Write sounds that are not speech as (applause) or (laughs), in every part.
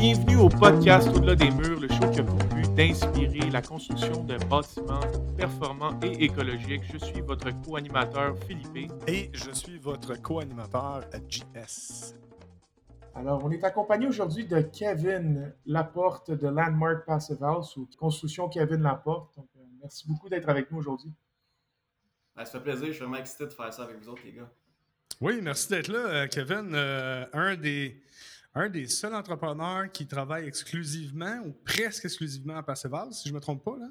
Bienvenue au podcast Au-delà des murs, le show qui a pour but d'inspirer la construction d'un bâtiment performant et écologique. Je suis votre co-animateur Philippe. Et je suis votre co-animateur JS. Alors, on est accompagné aujourd'hui de Kevin Laporte de Landmark Passive House ou Construction Kevin Laporte. Donc, euh, merci beaucoup d'être avec nous aujourd'hui. ça fait plaisir, je suis vraiment excité de faire ça avec vous autres, les gars. Oui, merci d'être là, euh, Kevin. Euh, un, des, un des seuls entrepreneurs qui travaille exclusivement ou presque exclusivement à House, si je ne me trompe pas. Là?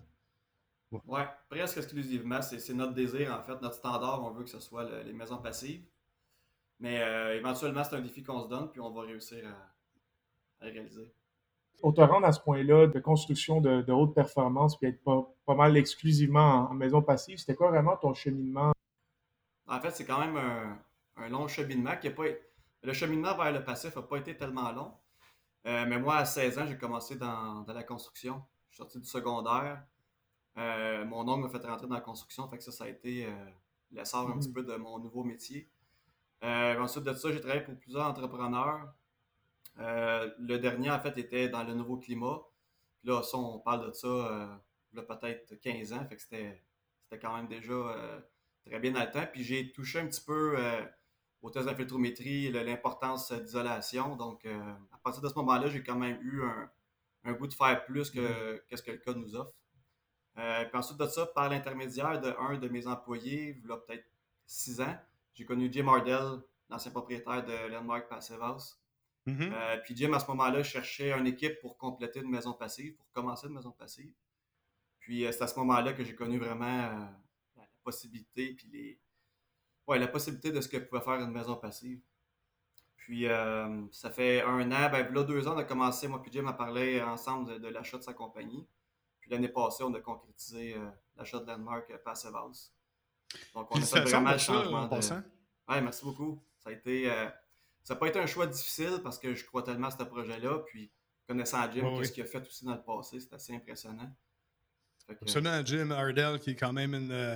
Oui, presque exclusivement. C'est notre désir, en fait. Notre standard, on veut que ce soit les maisons passives. Mais euh, éventuellement, c'est un défi qu'on se donne, puis on va réussir à, le réaliser. Pour te rendre à ce point-là de construction de, haute performance, puis être pas, pas mal exclusivement en, maison passive, c'était quoi vraiment ton cheminement? En fait, c'est quand même un, long cheminement qui pas. Le cheminement vers le passif n'a pas été tellement long. Euh, mais moi, à 16 ans, j'ai commencé dans, la construction. Je suis sorti du secondaire. Euh, mon oncle m'a fait rentrer dans la construction, fait que ça, ça a été l'essor un petit mm. peu de mon nouveau métier. Euh, ensuite de ça, j'ai travaillé pour plusieurs entrepreneurs. Euh, le dernier, en fait, était dans le nouveau climat. Puis là, ça, on parle de ça euh, peut-être 15 ans. Fait que c'était, quand même déjà très bien dans le temps. Puis j'ai touché un petit peu au test d'infiltrométrie, l'importance d'isolation. Donc, à partir de ce moment-là, j'ai quand même eu un, goût de faire plus que, mm-hmm. que ce que le code nous offre. puis ensuite de ça, par l'intermédiaire de un de mes employés, il y a peut-être six ans, j'ai connu Jim Ardell, l'ancien propriétaire de Landmark Passive House. Mm-hmm. Euh, puis Jim, à ce moment-là, cherchait une équipe pour compléter une maison passive, pour commencer une maison passive. Puis euh, c'est à ce moment-là que j'ai connu vraiment euh, la possibilité, puis les... ouais, la possibilité de ce que pouvait faire une maison passive. Puis ça fait un an, ben là, deux ans, on a commencé, moi puis Jim, à parler ensemble de, l'achat de sa compagnie. Puis l'année passée, on a concrétisé l'achat de Landmark Passive House. Donc, on a fait vraiment le changement. De... Ouais, merci beaucoup. Ça a été. Euh, ça n'a pas été un choix difficile parce que je crois tellement à ce projet-là. Puis, connaissant Jim, qu'est-ce qu'il a fait aussi dans le passé, c'est assez impressionnant. Absolument, Jim Ardell, qui est quand même une, euh,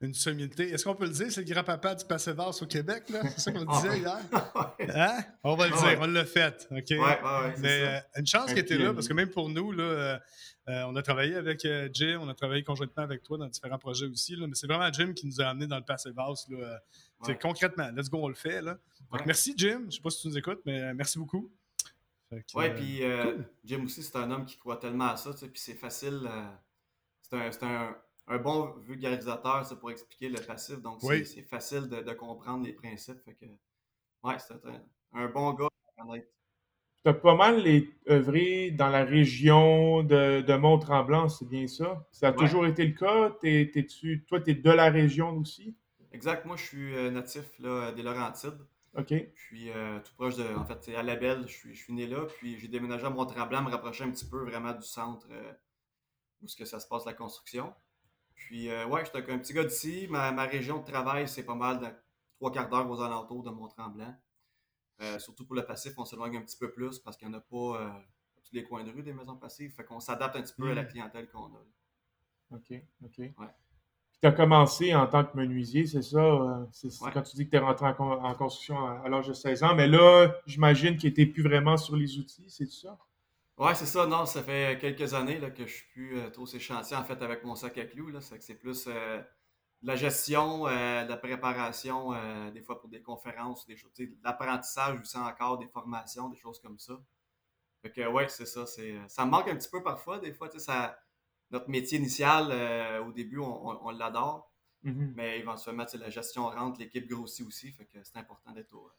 une sommité. Est-ce qu'on peut le dire, c'est le grand-papa du Passevas au Québec, là? C'est ça qu'on disait hier? (laughs) Hein? On va le dire, on l'a fait, OK? Mais euh, une chance qu'il était là, parce que même pour nous, là, euh, euh, on a travaillé avec Jim, on a travaillé conjointement avec toi dans différents projets aussi, là, mais c'est vraiment Jim qui nous a amenés dans le Passevas, là. Concrètement, let's go, on le fait, là. Donc, merci, Jim. Je ne sais pas si tu nous écoutes, mais merci beaucoup. Oui, puis Jim aussi, c'est un homme qui croit tellement à ça, puis c'est facile. c'est un un bon vulgarisateur, c'est pour expliquer le passif. Donc, c'est facile de, comprendre les principes. Fait que, ouais, c'est un, bon gars. Tu as pas mal œuvré dans la région de, de Mont-Tremblant, c'est bien ça? Ça a toujours été le cas? Tu toi, tu es de la région aussi? Exact. Moi, je suis euh, natif là, des Laurentides. OK. Puis, euh, tout proche de. En fait, c'est à La Belle, je suis, je suis né là. Puis, j'ai déménagé à Mont-Tremblant, me rapprocher un petit peu vraiment du centre euh, où ce que ça se passe, la construction. Puis, euh, ouais, je suis un petit gars d'ici. Ma, ma, région de travail, c'est pas mal de trois quarts d'heure aux alentours de Mont-Tremblant. Euh, surtout pour le passif, on s'éloigne un petit peu plus parce qu'il n'y en a pas euh, tous les coins de rue des maisons passives. Fait qu'on s'adapte un petit peu à la hmm. clientèle qu'on a. OK, OK. Ouais. Puis tu as commencé en tant que menuisier, c'est ça? Euh, c'est quand tu dis que tu es rentré en, construction à, à l'âge de 16 ans. Mais là, j'imagine qu'il n'était plus vraiment sur les outils, c'est ça? Ouais, c'est ça. Non, ça fait quelques années là, que je suis plus euh, trop ces chantiers en fait avec mon sac à clous. Là. C'est, c'est plus euh, de la gestion, euh, de la préparation, des fois pour des conférences, des choses, de l'apprentissage aussi encore, des formations, des choses comme ça. Fait que ouais, c'est ça. C'est, ça me manque un petit peu parfois. Des fois, ça, notre métier initial, au début, on, l'adore. Mm-hmm. Mais éventuellement, la gestion rentre, l'équipe grossit aussi. Fait que c'est important d'être au,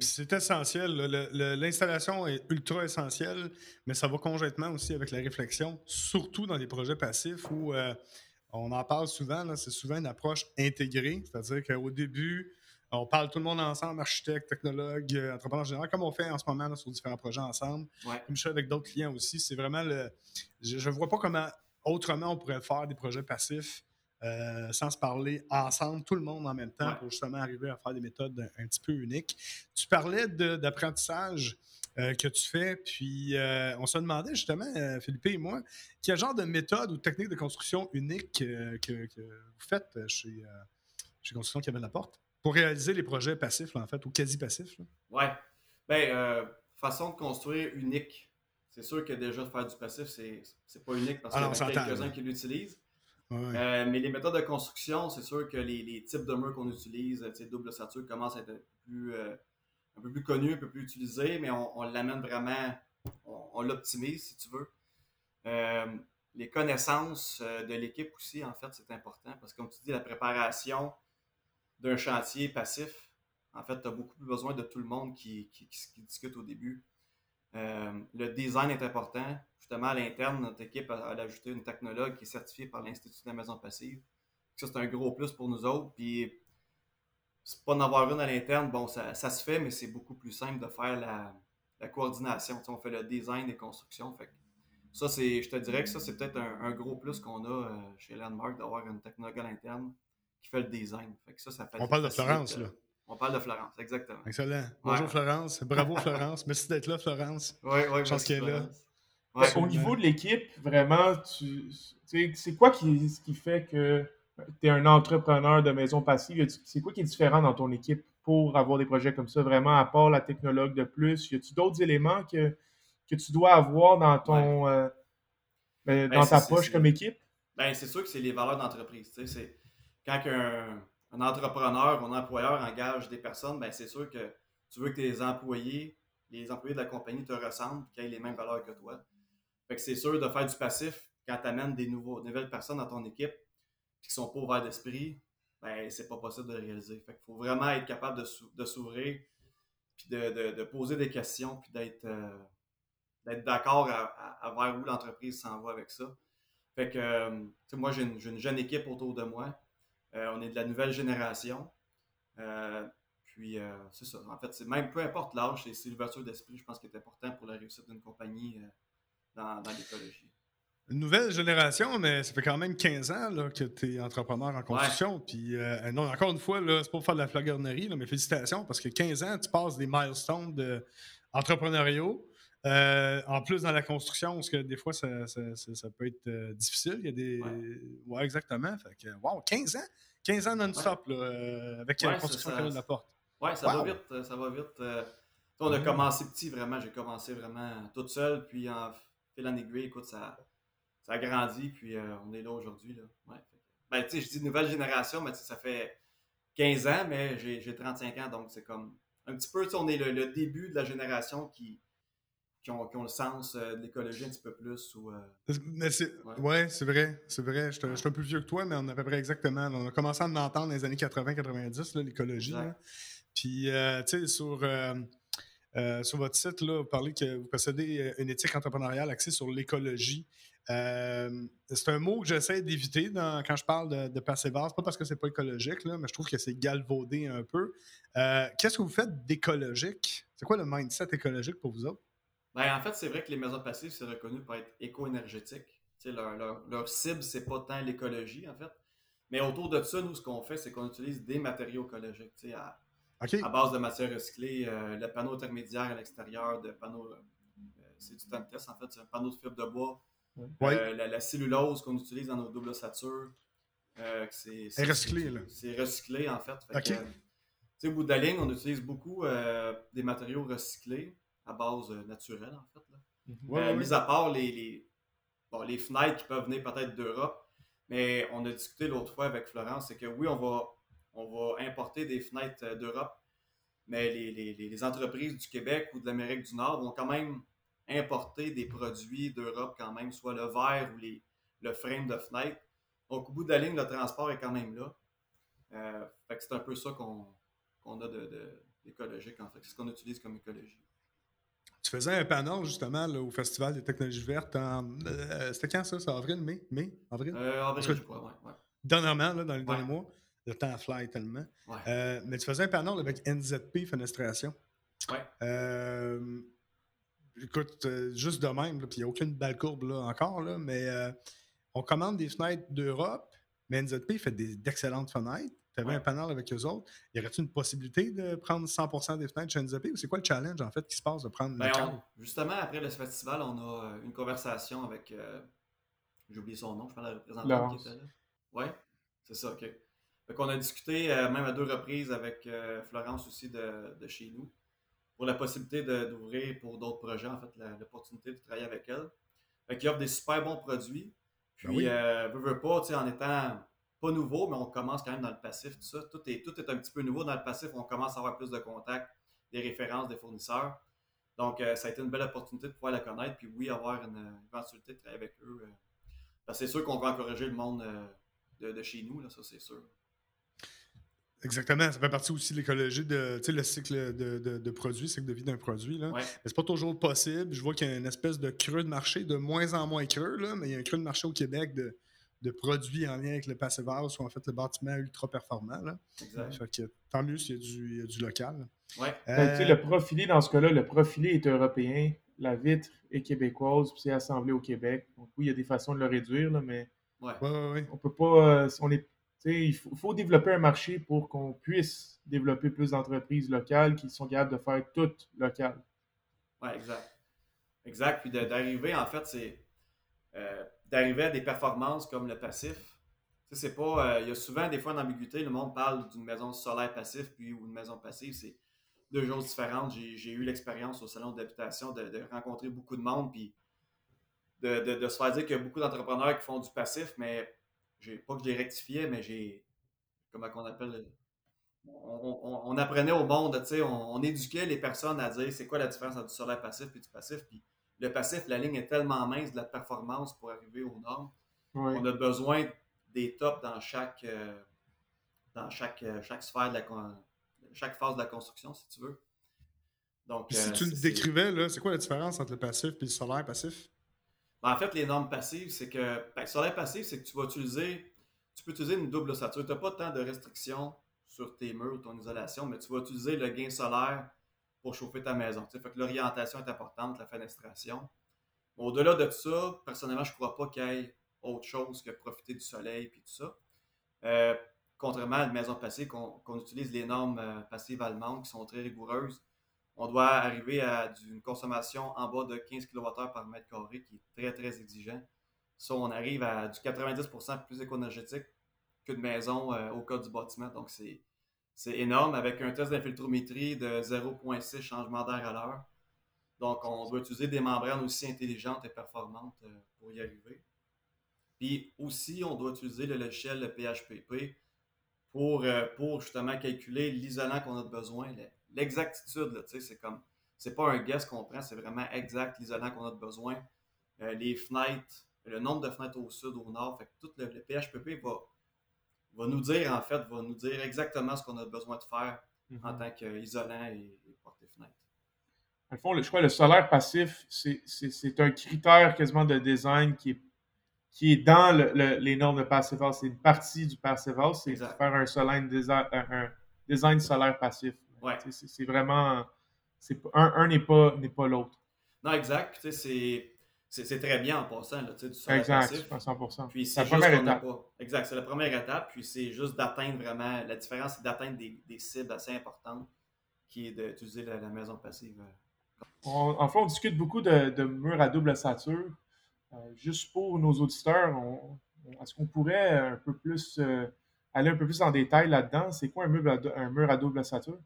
c'est essentiel. L'installation est ultra essentielle, mais ça va conjointement aussi avec la réflexion, surtout dans les projets passifs où euh, on en parle souvent. C'est souvent une approche intégrée, c'est-à-dire qu'au début, on parle tout le monde ensemble, architecte, technologue, euh, entrepreneur général, comme on fait en ce moment sur différents projets ensemble. Comme je fais avec d'autres clients aussi. C'est vraiment le. Je ne vois pas comment autrement on pourrait faire des projets passifs euh, sans se parler ensemble, tout le monde en même temps, pour justement arriver à faire des méthodes un, petit peu uniques. Tu parlais d'apprentissage euh, que tu fais, puis euh, on se demandait justement, Philippe et moi, quel genre de méthode ou technique de construction unique que, vous faites chez, chez Construction la Porte pour réaliser les projets passifs, en fait, ou quasi passifs. Oui. Bien, façon de construire unique. C'est sûr que déjà faire du passif, c'est pas unique parce qu'il y a quelques-uns qui l'utilisent. Euh, mais les méthodes de construction, c'est sûr que les, types de murs qu'on utilise, double sature, commencent à être plus, euh, un peu plus connus, un peu plus utilisés, mais on, l'amène vraiment, on, l'optimise si tu veux. Euh, les connaissances de l'équipe aussi, en fait, c'est important parce que, comme tu dis, la préparation d'un chantier passif, en fait, tu as beaucoup plus besoin de tout le monde qui, discute au début. Le design est important justement, à l'interne, notre équipe a, ajouté une technologue qui est certifiée par l'Institut de la maison passive. Ça, c'est un gros plus pour nous autres. Puis, c'est pas d'en avoir une à l'interne, bon, ça, se fait, mais c'est beaucoup plus simple de faire la, coordination. on fait le design des constructions. Fait ça, c'est, je te dirais que ça, c'est peut-être un, gros plus qu'on a euh, chez Landmark d'avoir une technologue à l'interne qui fait le design. ça, ça on parle de Florence, là. On parle de Florence, exactement. Excellent. Bonjour Florence. Bravo Florence. Merci d'être là, Florence. (laughs) Oui, oui, Je pense qu'elle est là au niveau de l'équipe, vraiment, tu, c'est quoi qui, ce qui fait que tu es un entrepreneur de maison passive? C'est quoi qui est différent dans ton équipe pour avoir des projets comme ça, vraiment, à part la technologue de plus? Y a-tu d'autres éléments que, que tu dois avoir dans ton euh, ben, ben, dans ta poche comme équipe? Ben, c'est sûr que c'est les valeurs d'entreprise. Quand un, un, entrepreneur un employeur engage des personnes, ben, c'est sûr que tu veux que tes employés, les employés de la compagnie te ressemblent qu'ils aient les mêmes valeurs que toi. Fait que c'est sûr de faire du passif quand tu amènes des nouvelles personnes dans ton équipe qui sont pas ouverts d'esprit, ben c'est pas possible de réaliser. Fait qu'il faut vraiment être capable de, s'ouvrir, puis de, poser des questions, puis d'être euh, d'accord à, vers où l'entreprise s'en va avec ça. Fait que euh, moi j'ai une, jeune équipe autour de moi. Euh, on est de la nouvelle génération. puis c'est ça. En fait, c'est même peu importe l'âge, c'est l'ouverture d'esprit, je pense, qui est important pour la réussite d'une compagnie dans, l'écologie. Une nouvelle génération, mais ça fait quand même 15 ans là, que tu es entrepreneur en construction. Puis, euh, non, encore une fois, c'est pour faire de la flagornerie, mais félicitations parce que 15 ans, tu passes des milestones de entrepreneuriaux. Euh, en plus, dans la construction, parce que des fois, ça, peut être euh, difficile. Il y a des. Ouais, exactement. Fait que, wow, 15 ans! 15 ans non-stop avec la construction de la porte. Oui, ça va vite. Ça va vite. on a mm. commencé petit, vraiment. J'ai commencé vraiment toute seule. Puis en fil en aiguille, écoute, ça, ça a grandi, puis euh, on est là aujourd'hui. Là. Ouais. Ben, tu sais, je dis nouvelle génération, mais ça fait 15 ans, mais j'ai 35 ans, donc c'est comme un petit peu, on est le, début de la génération qui, qui, ont, qui ont le sens euh, de l'écologie un petit peu plus. Ou, euh, mais c'est, ouais, c'est vrai, c'est vrai. Je suis un peu plus vieux que toi, mais on a à peu près exactement. On a commencé à en entendre dans les années 80-90, l'écologie. Puis, tu sais, sur euh, sur votre site, là, vous parlez que vous possédez euh, une éthique entrepreneuriale axée sur l'écologie. Euh, c'est un mot que j'essaie d'éviter quand je parle de, de Persévérance, pas parce que c'est pas écologique, là, mais je trouve que c'est galvaudé un peu. Qu'est-ce que vous faites d'écologique? C'est quoi le mindset écologique pour vous autres? Ben, en fait, c'est vrai que les maisons passives, c'est reconnu pour être éco-énergétique. Leur, leur, leur, cible, c'est pas tant l'écologie, en fait. Mais autour de ça, nous, ce qu'on fait, c'est qu'on utilise des matériaux écologiques. À, à base de matière recyclée. Euh, le panneau intermédiaire à l'extérieur de panneaux, euh, c'est du test en fait, c'est un panneau de fibre de bois. Euh, la, cellulose qu'on utilise dans nos doubles ossature, c'est recyclé. C'est recyclé en fait. au bout de la ligne, on utilise beaucoup des matériaux recyclés à base naturelle en fait. Là. Mhm. mis à part les, les, les fenêtres qui peuvent venir peut-être d'Europe, mais on a discuté l'autre fois avec Florence, c'est que oui, on va on va importer des fenêtres euh, d'Europe, mais les, entreprises du Québec ou de l'Amérique du Nord vont quand même importer des produits d'Europe quand même, soit le verre ou les, le frame de fenêtre. Donc, au bout de la ligne, le transport est quand même là. Euh, c'est un peu ça qu'on a d'écologique, de, en fait. C'est ce qu'on utilise comme écologie. Tu faisais un panel justement au Festival des technologies vertes en. Euh, c'était quand ça? C'est avril, mai? Mai? Avril? avril, je crois, ouais, Dernièrement, dans les derniers mois. Le temps fly tellement. Euh, mais tu faisais un panel avec NZP Fenestration. Ouais. Euh, écoute, euh, juste de même, puis il n'y a aucune belle courbe là, encore, là, mais on commande des fenêtres d'Europe, mais NZP fait d'excellentes fenêtres. Tu avais un panel avec eux autres. Y aurait-il une possibilité de prendre 100% des fenêtres chez NZP ou c'est quoi le challenge en fait qui se passe de prendre ben, Justement, après le festival, on a une conversation avec. J'ai oublié son nom, je parle de la représentante qui était là. Oui, c'est ça, ok. On a discuté euh, même à deux reprises avec euh, Florence aussi de, chez nous pour la possibilité d'ouvrir pour d'autres projets, en fait, l'opportunité de travailler avec elle. Fait qu'ils offrent des super bons produits. Ben Puis, euh, veux, pas, en étant pas nouveau, mais on commence quand même dans le passif, tout ça. Tout est, tout est un petit peu nouveau dans le passif. On commence à avoir plus de contacts, des références, des fournisseurs. Donc, euh, ça a été une belle opportunité de pouvoir la connaître. Puis, oui, avoir une, éventualité de travailler avec eux. Euh. c'est sûr qu'on va encourager le monde de, de, chez nous, là, ça, c'est sûr. Exactement. Ça fait partie aussi de l'écologie, de le cycle de, de, de, produit, cycle de vie d'un produit. Là. Mais c'est pas toujours possible. Je vois qu'il y a une espèce de creux de marché, de moins en moins creux, là, mais il y a un creux de marché au Québec de, de produits en lien avec le Passive House ou en fait le bâtiment ultra performant. Là. Exact. Fait que, tant mieux s'il y, a du, local. Ouais. Ben, le profilé, dans ce cas-là, le profilé est européen, la vitre est québécoise, puis c'est assemblé au Québec. Donc oui, il y a des façons de le réduire, là, mais ouais. Ouais, on peut pas. Euh, on est il faut, développer un marché pour qu'on puisse développer plus d'entreprises locales qui sont capables de faire tout local. Oui, exact. Exact. Puis d'arriver, en fait, c'est euh, d'arriver à des performances comme le passif. C'est pas. Euh, il y a souvent des fois une ambiguïté, le monde parle d'une maison solaire passif puis ou une maison passive. C'est deux choses différentes. J'ai eu l'expérience au salon d'habitation de, rencontrer beaucoup de monde puis de, se faire dire qu'il y a beaucoup d'entrepreneurs qui font du passif, mais j'ai pas que je les rectifiais, mais j'ai. Comment qu'on appelle on, apprenait au monde, sais, on, éduquait les personnes à dire c'est quoi la différence entre du solaire passif et du passif. Puis le passif, la ligne est tellement mince de la performance pour arriver aux normes. On a besoin des tops dans chaque euh, dans chaque, euh, chaque sphère de la chaque phase de la construction, si tu veux. Donc, si euh, tu le décrivais, là, c'est quoi la différence entre le passif et le solaire passif? Ben, en fait, les normes passives, c'est que. Ben, solaire passif, c'est que tu vas utiliser. Tu peux utiliser une double ossature. Tu n'as pas tant de restrictions sur tes murs ou ton isolation, mais tu vas utiliser le gain solaire pour chauffer ta maison. Fait que l'orientation est importante, la fenestration. Au-delà de ça, personnellement, je ne crois pas qu'il y ait autre chose que profiter du soleil et tout ça. Euh, contrairement à une maison passive, qu'on utilise les normes euh, passives allemandes qui sont très rigoureuses, on doit arriver à une consommation en bas de 15 kWh par mètre carré qui est très, très exigeant. Ça, on arrive à du 90% plus éco-énergétique qu'une maison euh, au cas du bâtiment. Donc, c'est, énorme avec un test d'infiltrométrie de 0,6 changement d'air à l'heure. Donc, on doit utiliser des membranes aussi intelligentes et performantes euh, pour y arriver. Puis aussi, on doit utiliser le logiciel PHPP pour, euh, pour justement calculer l'isolant qu'on a besoin, l'exactitude, c'est comme, c'est pas un guess qu'on prend, c'est vraiment exact l'isolant qu'on a besoin. Euh, les fenêtres, le nombre de fenêtres au sud, au nord, fait que tout le, PHPP va, va nous dire, en fait, va nous dire exactement ce qu'on a besoin de faire en mhm. tant qu'isolant et, et porte-fenêtre. Dans le fond, je crois que le solaire passif, c'est un critère quasiment de design qui est, qui est dans les normes de Passive C'est une partie du Passive c'est faire un, solaire, un design solaire passif. Ouais. C'est vraiment. Un, un n'est pas, pas l'autre. Non, exact. C'est très bien en passant, là, du sol Exact, 100%. Puis c'est la première étape. Exact, c'est la première étape. Puis c'est juste d'atteindre vraiment. La différence, c'est d'atteindre des, des, cibles assez importantes, qui est d'utiliser la, maison passive. en fait, on discute beaucoup de, de murs à double ossature. Euh, juste pour nos auditeurs, est-ce qu'on pourrait un peu plus euh, aller un peu plus en détail là-dedans? C'est quoi un mur à, un mur à double ossature?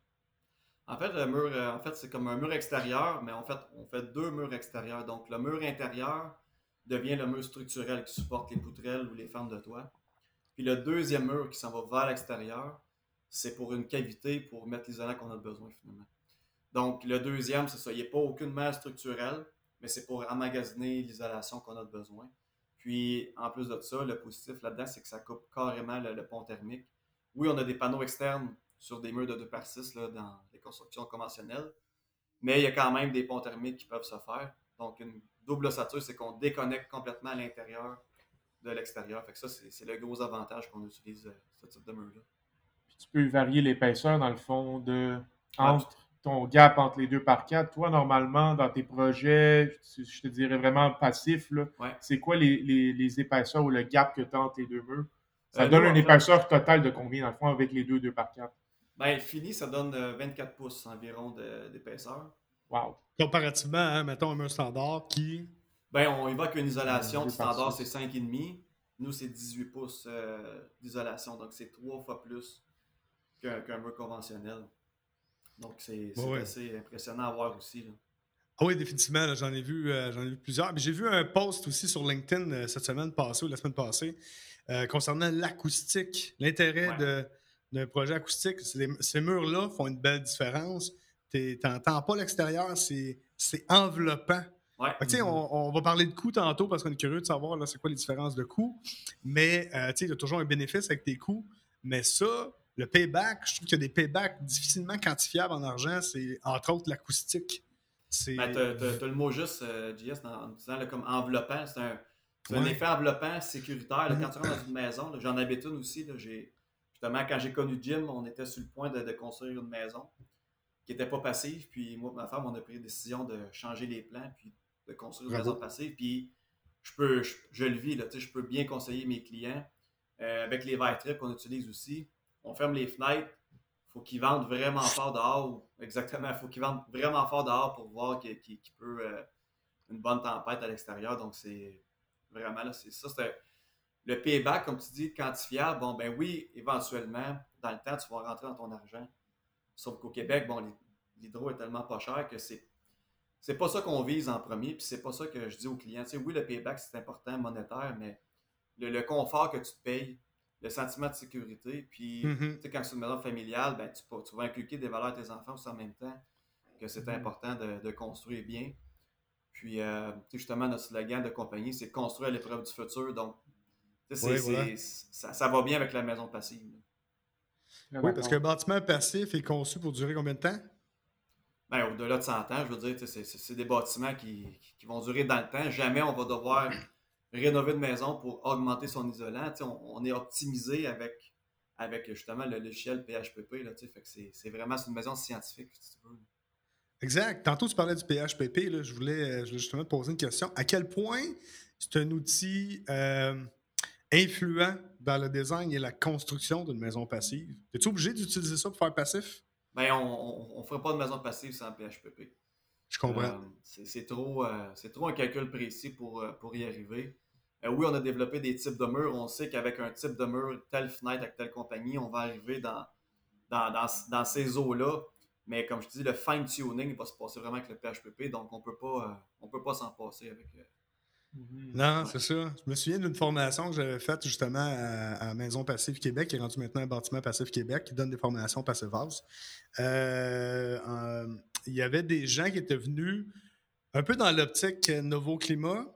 En fait, le mur, euh, en fait, c'est comme un mur extérieur, mais en fait, on fait deux murs extérieurs. Donc, le mur intérieur devient le mur structurel qui supporte les poutrelles ou les fentes de toit. Puis le deuxième mur qui s'en va vers l'extérieur, c'est pour une cavité pour mettre l'isolant qu'on a besoin finalement. Donc, le deuxième, c'est ça. Il n'y a pas aucune masse structurelle, mais c'est pour emmagasiner l'isolation qu'on a besoin. Puis, en plus de ça, le positif là-dedans, c'est que ça coupe carrément le pont thermique. Oui, on a des panneaux externes sur des murs de 2 par 6 là, dans les constructions conventionnelles. Mais il y a quand même des ponts thermiques qui peuvent se faire. Donc, une double ossature, c'est qu'on déconnecte complètement l'intérieur de l'extérieur. Fait que ça, c'est le gros avantage qu'on utilise euh, ce type de mur-là. Tu peux varier l'épaisseur, dans le fond, de entre ton gap entre les deux par quatre. Toi, normalement, dans tes projets, je te dirais vraiment passif, c'est quoi les, les, épaisseurs ou le gap que tu as entre les deux murs? Ça euh, donne une épaisseur totale de combien, dans le fond, avec les deux 2 par 4? Ben, fini, ça donne 24 euh, pouces environ d'épaisseur. Wow. Comparativement à, mettons, un mur standard qui. Ben, on évoque une isolation. du standard, c'est 5,5. Nous, c'est 18 pouces euh, d'isolation. Donc, c'est trois fois plus qu'un mur conventionnel. Donc, c'est assez impressionnant à voir aussi. Ah oui, définitivement. J'en ai, vu, euh, ai vu plusieurs. J'ai vu un post aussi sur LinkedIn euh, cette semaine passée ou la semaine passée euh, concernant l'acoustique, l'intérêt d'un projet acoustique. ces murs-là font une belle différence. Tu n'entends pas l'extérieur, c'est enveloppant. Ouais. on, va parler de coûts tantôt parce qu'on est curieux de savoir c'est quoi les différences de coûts. Mais il y a toujours un bénéfice avec tes coûts. Mais ça, le payback, je trouve qu'il y a des paybacks difficilement quantifiables en argent. C'est entre autres l'acoustique. Ben, tu as, le mot juste, euh, JS, en disant comme enveloppant. C'est un, effet enveloppant sécuritaire. quand tu rentres dans une maison, j'en habite une aussi. Justement, quand j'ai connu Jim, on était sur le point de, construire une maison qui n'était pas passive. Puis moi et ma femme, on a pris la décision de changer les plans puis de construire une maison passive. Puis je peux, je, le vis, là, je peux bien conseiller mes clients. Euh, avec les verres qu'on utilise aussi, on ferme les fenêtres, faut qu'ils vendent vraiment fort dehors. Exactement, il faut qu'ils vendent vraiment fort dehors pour voir qu'il peut euh, une bonne tempête à l'extérieur. Donc, c'est vraiment là, c'est ça. C'est le payback, comme tu dis, quantifiable. Bon, ben oui, éventuellement, dans le temps, tu vas rentrer dans ton argent. Sauf qu'au Québec, bon, l'hydro est tellement pas cher que c'est. C'est pas ça qu'on vise en premier, puis c'est pas ça que je dis aux clients. Tu sais, oui, le payback, c'est important, monétaire, mais le confort que tu te payes, le sentiment de sécurité. Puis, mm-hmm. tu sais, quand c'est une maison familiale, ben, tu, tu, vas inculquer des valeurs à tes enfants aussi en même temps, que c'est mm-hmm. important de, construire bien. Puis, euh, justement, notre slogan de compagnie, c'est construire l'épreuve du futur. Donc, ça, ça, va bien avec la maison passive. Oui, parce qu'un bâtiment passif est conçu pour durer combien de temps? Ben, au-delà de 100 ans, je veux dire, c'est des bâtiments qui, qui, vont durer dans le temps. Jamais on va devoir (clears throat) rénover une maison pour augmenter son isolant. On, est optimisé avec, avec justement le logiciel PHPP. Là, c'est vraiment une maison scientifique, si tu veux. Exact. Tantôt, tu parlais du PHPP. Là, je, voulais, justement te poser une question. À quel point c'est un outil euh, influent dans le design et la construction d'une maison passive? Es-tu obligé d'utiliser ça pour faire passif? Ben, on ne ferait pas de maison passive sans PHPP. Je comprends. Euh, c'est trop, euh, trop un calcul précis pour, pour y arriver. Euh, oui, on a développé des types de murs. On sait qu'avec un type de mur, telle fenêtre avec telle compagnie, on va arriver dans, dans, ces eaux-là. Mais comme je te dis, le fine-tuning va se passer vraiment avec le PHPP, donc on peut pas, euh, peut pas s'en passer avec. Mm-hmm. Non, c'est ça. Je me souviens d'une formation que j'avais faite justement à, Maison Passive Québec, qui est rendu maintenant un bâtiment Passif Québec, qui donne des formations passives. Euh, il y avait des gens qui étaient venus un peu dans l'optique Nouveau Climat,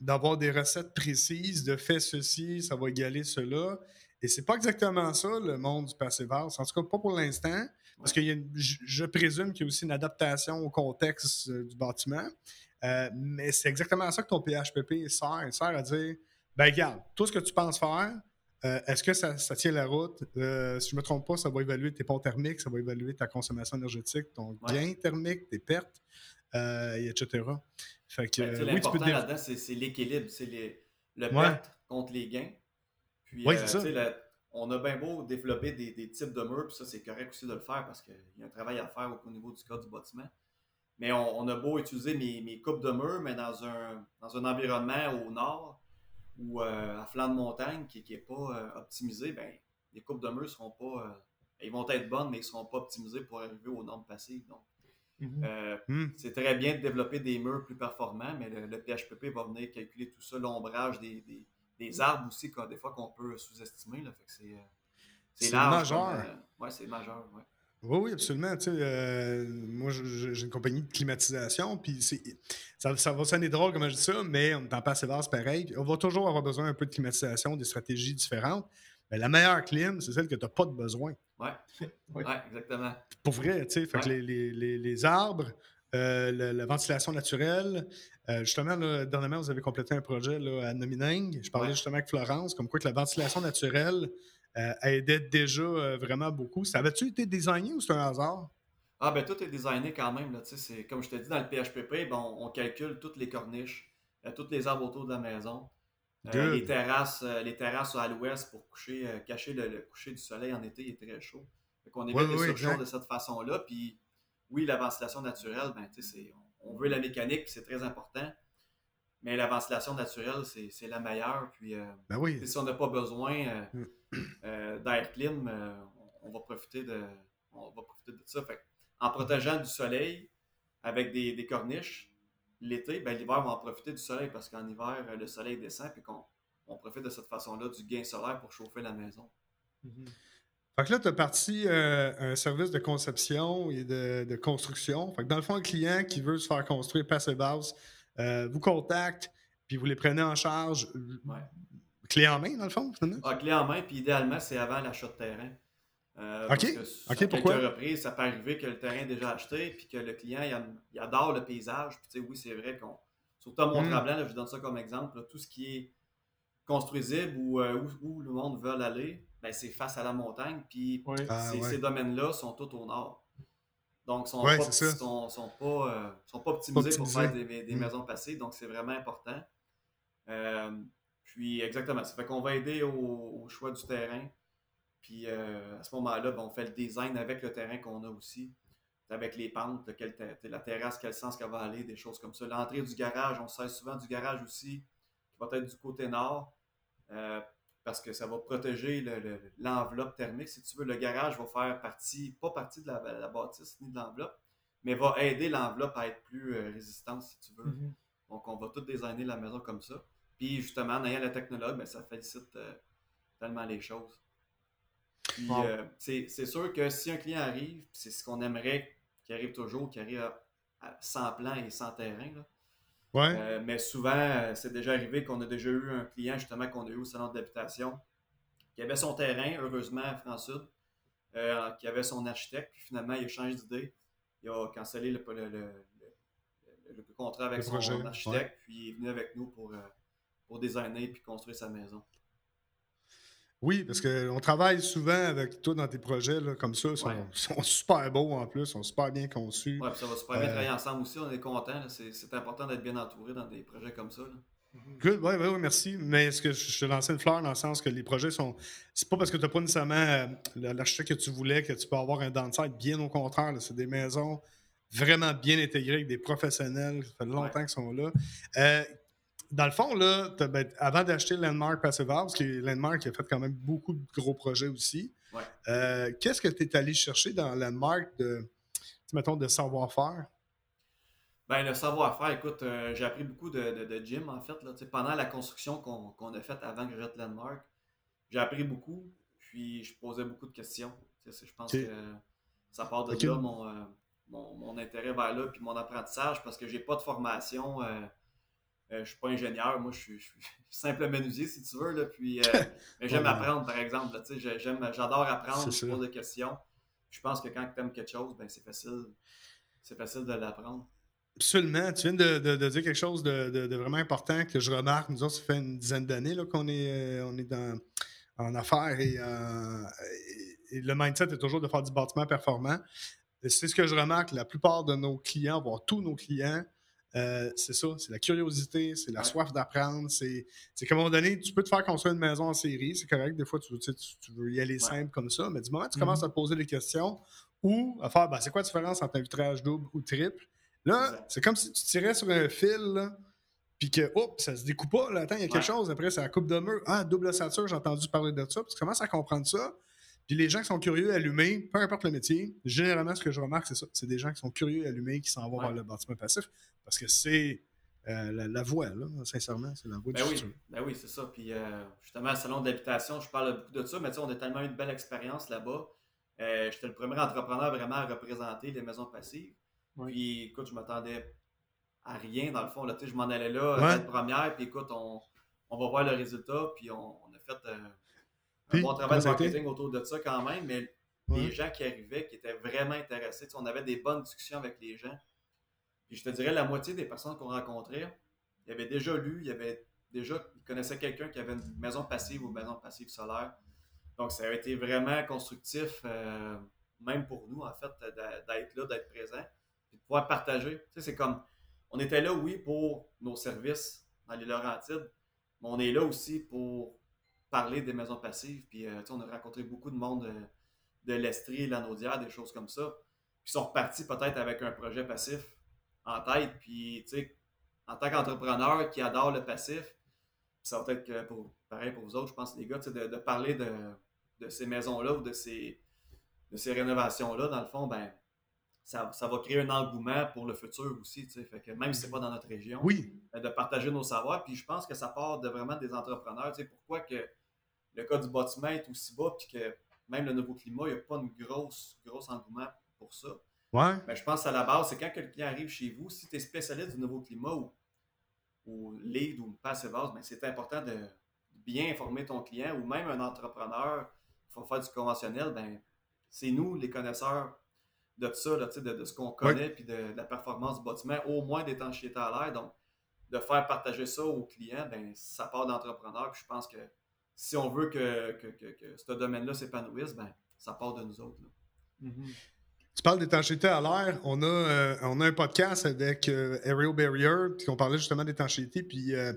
d'avoir des recettes précises de fait ceci, ça va égaler cela. Et c'est pas exactement ça, le monde du Passivas. En tout cas, pas pour l'instant. Parce que je, présume qu'il y a aussi une adaptation au contexte euh, du bâtiment. Euh, mais c'est exactement ça que ton PHPP sert. Il sert à dire ben, regarde, tout ce que tu penses faire, euh, est-ce que ça, tient la route? si je ne me trompe pas, ça va évaluer tes ponts thermiques, ça va évaluer ta consommation énergétique, ton gain thermique, tes pertes, etc. Fait que, ben, L'important là-dedans, c'est l'équilibre, c'est le perte contre les gains. Puis, euh, on a bien beau développer des, types de murs, puis ça, c'est correct aussi de le faire parce qu'il y a un travail à faire au, niveau du code du bâtiment. Mais on, a beau utiliser mes, coupes de murs, mais dans un, dans un environnement au nord ou euh, à flanc de montagne qui n'est pas euh, optimisé, ben, les coupes de murs seront pas. ils vont être bonnes, mais ils ne seront pas optimisés pour arriver aux normes passives. Donc, Mhm. Euh, hmm. C'est très bien de développer des murs plus performants, mais le, PHPP va venir calculer tout ça, l'ombrage des, des, arbres aussi, des fois qu'on peut sous-estimer. C'est euh, majeur. Euh, oui, c'est majeur. Oui, oui, absolument. moi, j'ai une compagnie de climatisation, puis ça, ça, va sonner drôle comme je dis ça, mais on est en passe vaste pareil. On va toujours avoir besoin un peu de climatisation, des stratégies différentes. Mais la meilleure clim, c'est celle que tu n'as pas de besoin. (laughs) Oui, ouais, exactement. Pour vrai, tu sais, les, les, les, arbres, euh, la, ventilation naturelle. Euh, justement, là, dernièrement, vous avez complété un projet là, à Nomining. Je parlais justement avec Florence, comme quoi que la ventilation naturelle euh, aidait déjà euh, vraiment beaucoup. Ça avait-tu été designé ou c'est un hasard? Ah, ben tout est designé quand même. Là, comme je t'ai dit, dans le PHPP, bon, on calcule toutes les corniches, toutes les arbres autour de la maison. Euh, les, terrasses, euh, les terrasses à l'ouest pour coucher, euh, cacher le, coucher du soleil en été, il est très chaud. On évite les surchauds de cette façon-là. Puis oui, la ventilation naturelle, ben, on, on veut la mécanique, c'est très important. Mais la ventilation naturelle, c'est la meilleure. Puis ben si on n'a pas besoin d'air clim, on, va profiter de, on va profiter de ça. en protégeant du soleil avec des, corniches, l'été, ben, l'hiver, on va en profiter du soleil parce qu'en hiver, le soleil descend et qu'on on profite de cette façon-là du gain solaire pour chauffer la maison. Mm-hmm. Fait que là, tu as parti euh, un service de conception et de, construction. Fait que dans le fond, un client qui veut se faire construire Passive House euh, vous contacte, puis vous les prenez en charge. Ouais. Clé en main, dans le fond, finalement? Ah, clé en main, puis idéalement, c'est avant l'achat de terrain. Euh, OK. Parce que pourquoi? quelques reprises, ça peut arriver que le terrain est déjà acheté, puis que le client, il, adore le paysage. Puis, tu sais, oui, c'est vrai qu'on. Surtout à Mont-Tremblant, hmm. je donne ça comme exemple, tout ce qui est construisible ou euh, où, le monde veut aller, ben, c'est face à la montagne. Puis ah, ces, domaines-là sont tous au nord. Donc, ils ne sont, sont, pas, euh, sont pas optimisés pour faire des, des mm. maisons passées. Donc, c'est vraiment important. Euh, puis, exactement. Ça fait qu'on va aider au, choix du terrain. Puis, à ce moment-là, ben, on fait le design avec le terrain qu'on a aussi. Avec les pentes, la terrasse, quel sens qu'elle va aller, des choses comme ça. L'entrée du garage, on sert souvent du garage aussi va être du côté nord euh, parce que ça va protéger l'enveloppe thermique. Si tu veux, le garage va faire partie, pas partie de la, bâtisse ni de l'enveloppe, mais va aider l'enveloppe à être plus euh, résistante, si tu veux. Mm-hmm. Donc, on va tout designer la maison comme ça. Puis, justement, en ayant la technologue, ben, ça félicite euh, tellement les choses. Puis, c'est sûr que si un client arrive, c'est ce qu'on aimerait qu'il arrive toujours, qu'il arrive sans plan et sans terrain, là, euh, mais souvent, euh, c'est déjà arrivé qu'on a déjà eu un client, justement, qu'on a eu au salon d'habitation, qui avait son terrain, heureusement, à France-Sud, euh, qui avait son architecte, puis finalement, il a changé d'idée. Il a cancellé le, contrat avec son architecte, puis il est venu avec nous pour, pour designer puis construire sa maison. Oui, parce qu'on travaille souvent avec toi dans tes projets là, comme ça. Ils sont, super beaux en plus, ils sont super bien conçus. Oui, ça va super bien euh, travailler ensemble aussi. On est content. C'est important d'être bien entouré dans des projets comme ça. Good, oui, oui, merci. Mais est-ce que je te lançais une fleur dans le sens que les projets sont. C'est pas parce que tu n'as pas nécessairement euh, l'architecte que tu voulais que tu peux avoir un downside. Bien au contraire, c'est des maisons vraiment bien intégrées avec des professionnels. Ça fait longtemps qu'ils sont là. Euh, dans le fond, là, ben, avant d'acheter Landmark Passive House, qui Landmark a fait quand même beaucoup de gros projets aussi, euh, qu'est-ce que tu es allé chercher dans Landmark de, mettons, de savoir-faire? Ben, le savoir-faire, écoute, euh, j'ai appris beaucoup de, de, gym, en fait. Là, pendant la construction qu'on a faite avant que j'achète Landmark, j'ai appris beaucoup, puis je posais beaucoup de questions. Je pense que ça part de là euh, mon, mon, intérêt vers là, puis mon apprentissage, parce que j'ai pas de formation je euh, je suis pas ingénieur, moi je suis, (laughs) simple menuisier si tu veux. Là, puis, euh, (laughs) mais j'aime apprendre, par exemple. j'adore apprendre, je pose des questions. Je pense que quand tu aimes quelque chose, ben, c'est facile, c'est facile de l'apprendre. Absolument. Tu viens de, dire quelque chose de, vraiment important que je remarque. Nous autres, ça fait une dizaine d'années qu'on est, euh, on est dans, en affaires et, et, le mindset est toujours de faire du bâtiment performant. C'est ce que je remarque. La plupart de nos clients, voire tous nos clients, euh, c'est ça, c'est la curiosité, c'est la soif d'apprendre. C'est qu'à un moment donné, tu peux te faire construire une maison en série, c'est correct. Des fois, tu, tu, veux y aller simple comme ça, mais du moment où tu commences mm-hmm. à te poser des questions ou à faire, ben, c'est quoi la différence entre un vitrage double ou triple? Là, c'est comme si tu tirais sur un fil, puis que, hop, ça se découpe pas. Là, attends, il y a quelque chose. Après, c'est la coupe de mur. Ah, double ossature, j'ai entendu parler de ça. Puis tu commences à comprendre ça. Puis les gens qui sont curieux, allumés, peu importe le métier, généralement, ce que je remarque, c'est ça. C'est des gens qui sont curieux, allumés, qui s'en vont vers le bâtiment passif parce que c'est euh, la, voie, là, sincèrement. C'est la voie ben oui, Ben oui, c'est ça. Puis euh, justement, à salon d'habitation, je parle beaucoup de ça, mais tu sais, on a tellement eu de belle expérience là-bas. Euh, j'étais le premier entrepreneur vraiment à représenter les maisons passives. Puis écoute, je m'attendais à rien dans le fond. Là, je m'en allais là, la première, puis écoute, on, on, va voir le résultat, puis on, a fait un bon travail de marketing autour de ça quand même, mais les gens qui arrivaient, qui étaient vraiment intéressés, on avait des bonnes discussions avec les gens. Puis je te dirais, la moitié des personnes qu'on rencontrait, ils avaient déjà lu, ils avaient déjà, ils connaissaient quelqu'un qui avait une maison passive ou une maison passive solaire. Donc ça a été vraiment constructif, euh, même pour nous, en fait, d'être là, d'être présent, puis de pouvoir partager. Tu sais, c'est comme, on était là, oui, pour nos services dans les Laurentides, mais on est là aussi pour parler des maisons passives. Puis, euh, on a rencontré beaucoup de monde euh, de, l'Estrie, la Naudière, des choses comme ça. Puis, ils sont repartis peut-être avec un projet passif en tête. Puis, tu sais, en tant qu'entrepreneur qui adore le passif, ça va être pour, pareil pour vous autres, je pense, les gars, de, de parler de, de ces maisons-là ou de ces, de ces rénovations-là, dans le fond, ben, ça, va créer un engouement pour le futur aussi. Fait que même si ce n'est pas dans notre région, oui. Euh, de partager nos savoirs. Puis je pense que ça part de vraiment des entrepreneurs. pourquoi que le cas du bâtiment est aussi bas, puis que même le nouveau climat, il n'y a pas une grosse, grosse engouement pour ça. Ouais. Mais je pense à la base, c'est quand quelqu'un arrive chez vous, si tu es spécialiste du nouveau climat ou, ou lead ou passive house, ben c'est important de bien informer ton client ou même un entrepreneur qui va faire du conventionnel, ben c'est nous, les connaisseurs de ça, de, de, ce qu'on connaît, puis de, la performance du bâtiment, au moins d'étanchéité à l'air. Donc, de faire partager ça aux clients, ben, ça part d'entrepreneurs. je pense que si on veut que, ce domaine-là s'épanouisse, ben, ça part de nous autres. Mm-hmm. Tu parles d'étanchéité à l'air. On, a, euh, on a un podcast avec euh, Aerial Barrier, puis on parlait justement d'étanchéité, puis euh,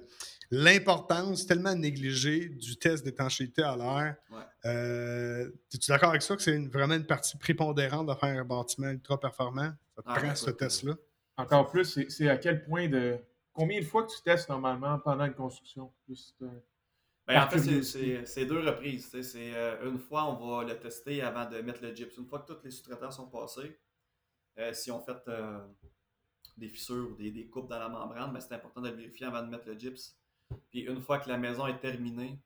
l'importance tellement négligée du test d'étanchéité à l'air. Es-tu d'accord avec ça que c'est vraiment une partie prépondérante de faire un bâtiment ultra performant? Ça te ah, prend ce test-là? Encore plus, c'est à quel point de. Combien de fois que tu testes normalement pendant une construction? Ben, en fait, c'est deux reprises. C'est euh, une fois, on va le tester avant de mettre le gyps. Une fois que tous les sous-traitants sont passés, euh, si on fait euh, des fissures ou des, coupes dans la membrane, ben, c'est important de le vérifier avant de mettre le gyps. Puis une fois que la maison est terminée,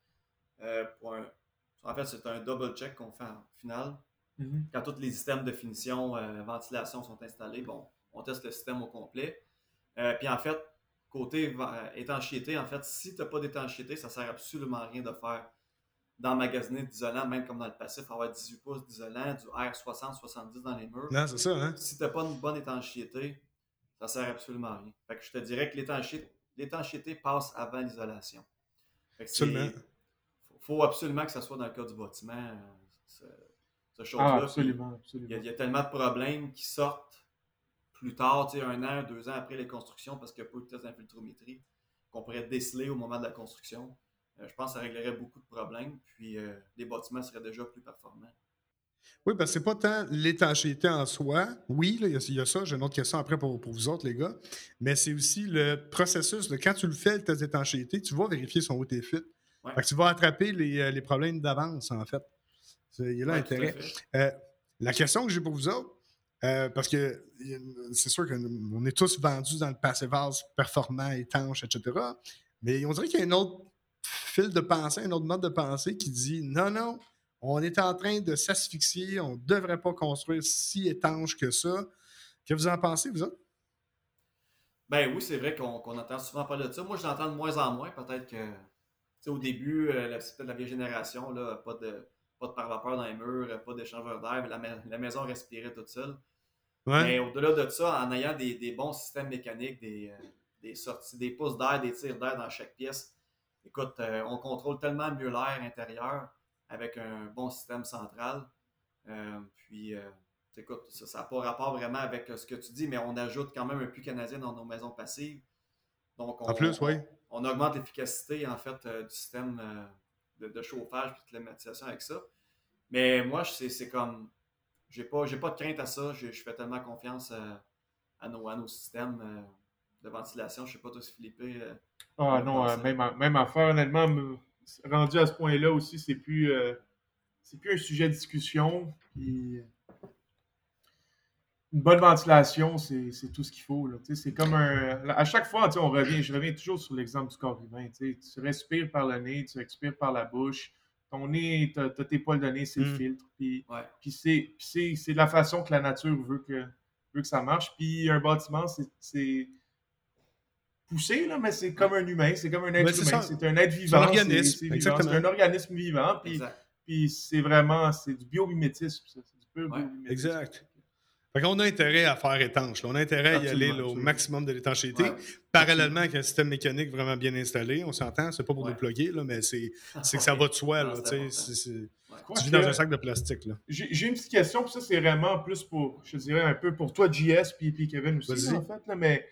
en fait, c'est un double check qu'on fait en finale. Mm-hmm. Quand tous les systèmes de finition, ventilation sont installés, bon, on teste le système au complet. puis en fait, Côté euh, étanchéité, en fait, si tu n'as pas d'étanchéité, ça ne sert absolument à rien de faire d'emmagasiner d'isolant, même comme dans le passif, avoir 18 pouces d'isolant, du R60, 70 dans les murs. Non, c'est ça, hein? Si tu n'as pas une bonne étanchéité, ça ne sert absolument à rien. Fait que je te dirais que l'étanchéité passe avant l'isolation. Absolument. Il faut absolument que ça soit dans le cas du bâtiment, euh, ce, chose-là. Ah, absolument, absolument. Il y, a tellement de problèmes qui sortent plus tard, un an, deux ans après les constructions, parce qu'il n'y a pas eu de test d'infiltrométrie qu'on pourrait déceler au moment de la construction. Euh, je pense que ça réglerait beaucoup de problèmes, puis euh, les bâtiments seraient déjà plus performants. Oui, parce que c'est pas tant l'étanchéité en soi. Oui, il y, a ça. J'ai une autre question après pour, vous autres, les gars. Mais c'est aussi le processus. quand tu le fais, le test d'étanchéité, tu vas vérifier son haut et fit. tu vas attraper les, euh, problèmes d'avance, en fait. Il y a là l'intérêt. la question que j'ai pour vous autres, euh, parce que c'est sûr qu'on est tous vendus dans le passivage performant, étanche, etc. Mais on dirait qu'il y a un autre fil de pensée, un autre mode de pensée qui dit non, non, on est en train de s'asphyxier, on ne devrait pas construire si étanche que ça. Que vous en pensez, vous autres? Ben oui, c'est vrai qu'on entend souvent parler de ça. Moi, je l'entends de moins en moins. Peut-être que au début, euh, la, vieille génération, là, pas de pas de pare-vapeur dans les murs, pas d'échangeur d'air, la, la, maison respirait toute seule. Mais au-delà de ça, en ayant des, bons systèmes mécaniques, des, euh, des sorties, des pouces d'air, des tirs d'air dans chaque pièce, écoute, euh, on contrôle tellement mieux l'air intérieur avec un bon système central. Euh, puis, écoute, ça n'a pas rapport vraiment avec ce que tu dis, mais on ajoute quand même un puits canadien dans nos maisons passives. Donc, on, en plus, oui. on, augmente l'efficacité en fait du système de, chauffage et de climatisation avec ça. Mais moi, c'est comme j'ai pas, pas de crainte à ça. Je, fais tellement confiance à, nos, à nos systèmes euh, de ventilation. Je sais pas toi si Philippe. Euh, ah non, euh, même, même affaire, honnêtement, rendu à ce point-là aussi, c'est plus, c'est plus un sujet de discussion. une bonne ventilation, c'est tout ce qu'il faut. C'est comme un. À chaque fois, on revient, je reviens toujours sur l'exemple du corps humain. Tu respires par le nez, tu expires par la bouche ton nez, t'as tes poils de nez, c'est le mm. filtre. Puis, c'est la façon que la nature veut que, veut que ça marche. Puis un bâtiment, c'est poussé, là, mais c'est comme un humain, c'est comme un être humain. C'est un être vivant. C'est un organisme vivant. Puis, c'est vraiment, c'est du biomimétisme, C'est du pur biomimétisme. Exact. Fait qu'on a intérêt à faire étanche. On a intérêt à y aller au maximum de l'étanchéité. Parallèlement avec un système mécanique vraiment bien installé, on s'entend, c'est pas pour nous plugger, là, mais c'est que ça va de soi. Là, tu vis dans un sac de plastique. J'ai une petite question, puis ça, c'est vraiment plus pour, je dirais, un peu pour toi, JS, puis, puis Kevin aussi, en fait. Là, mais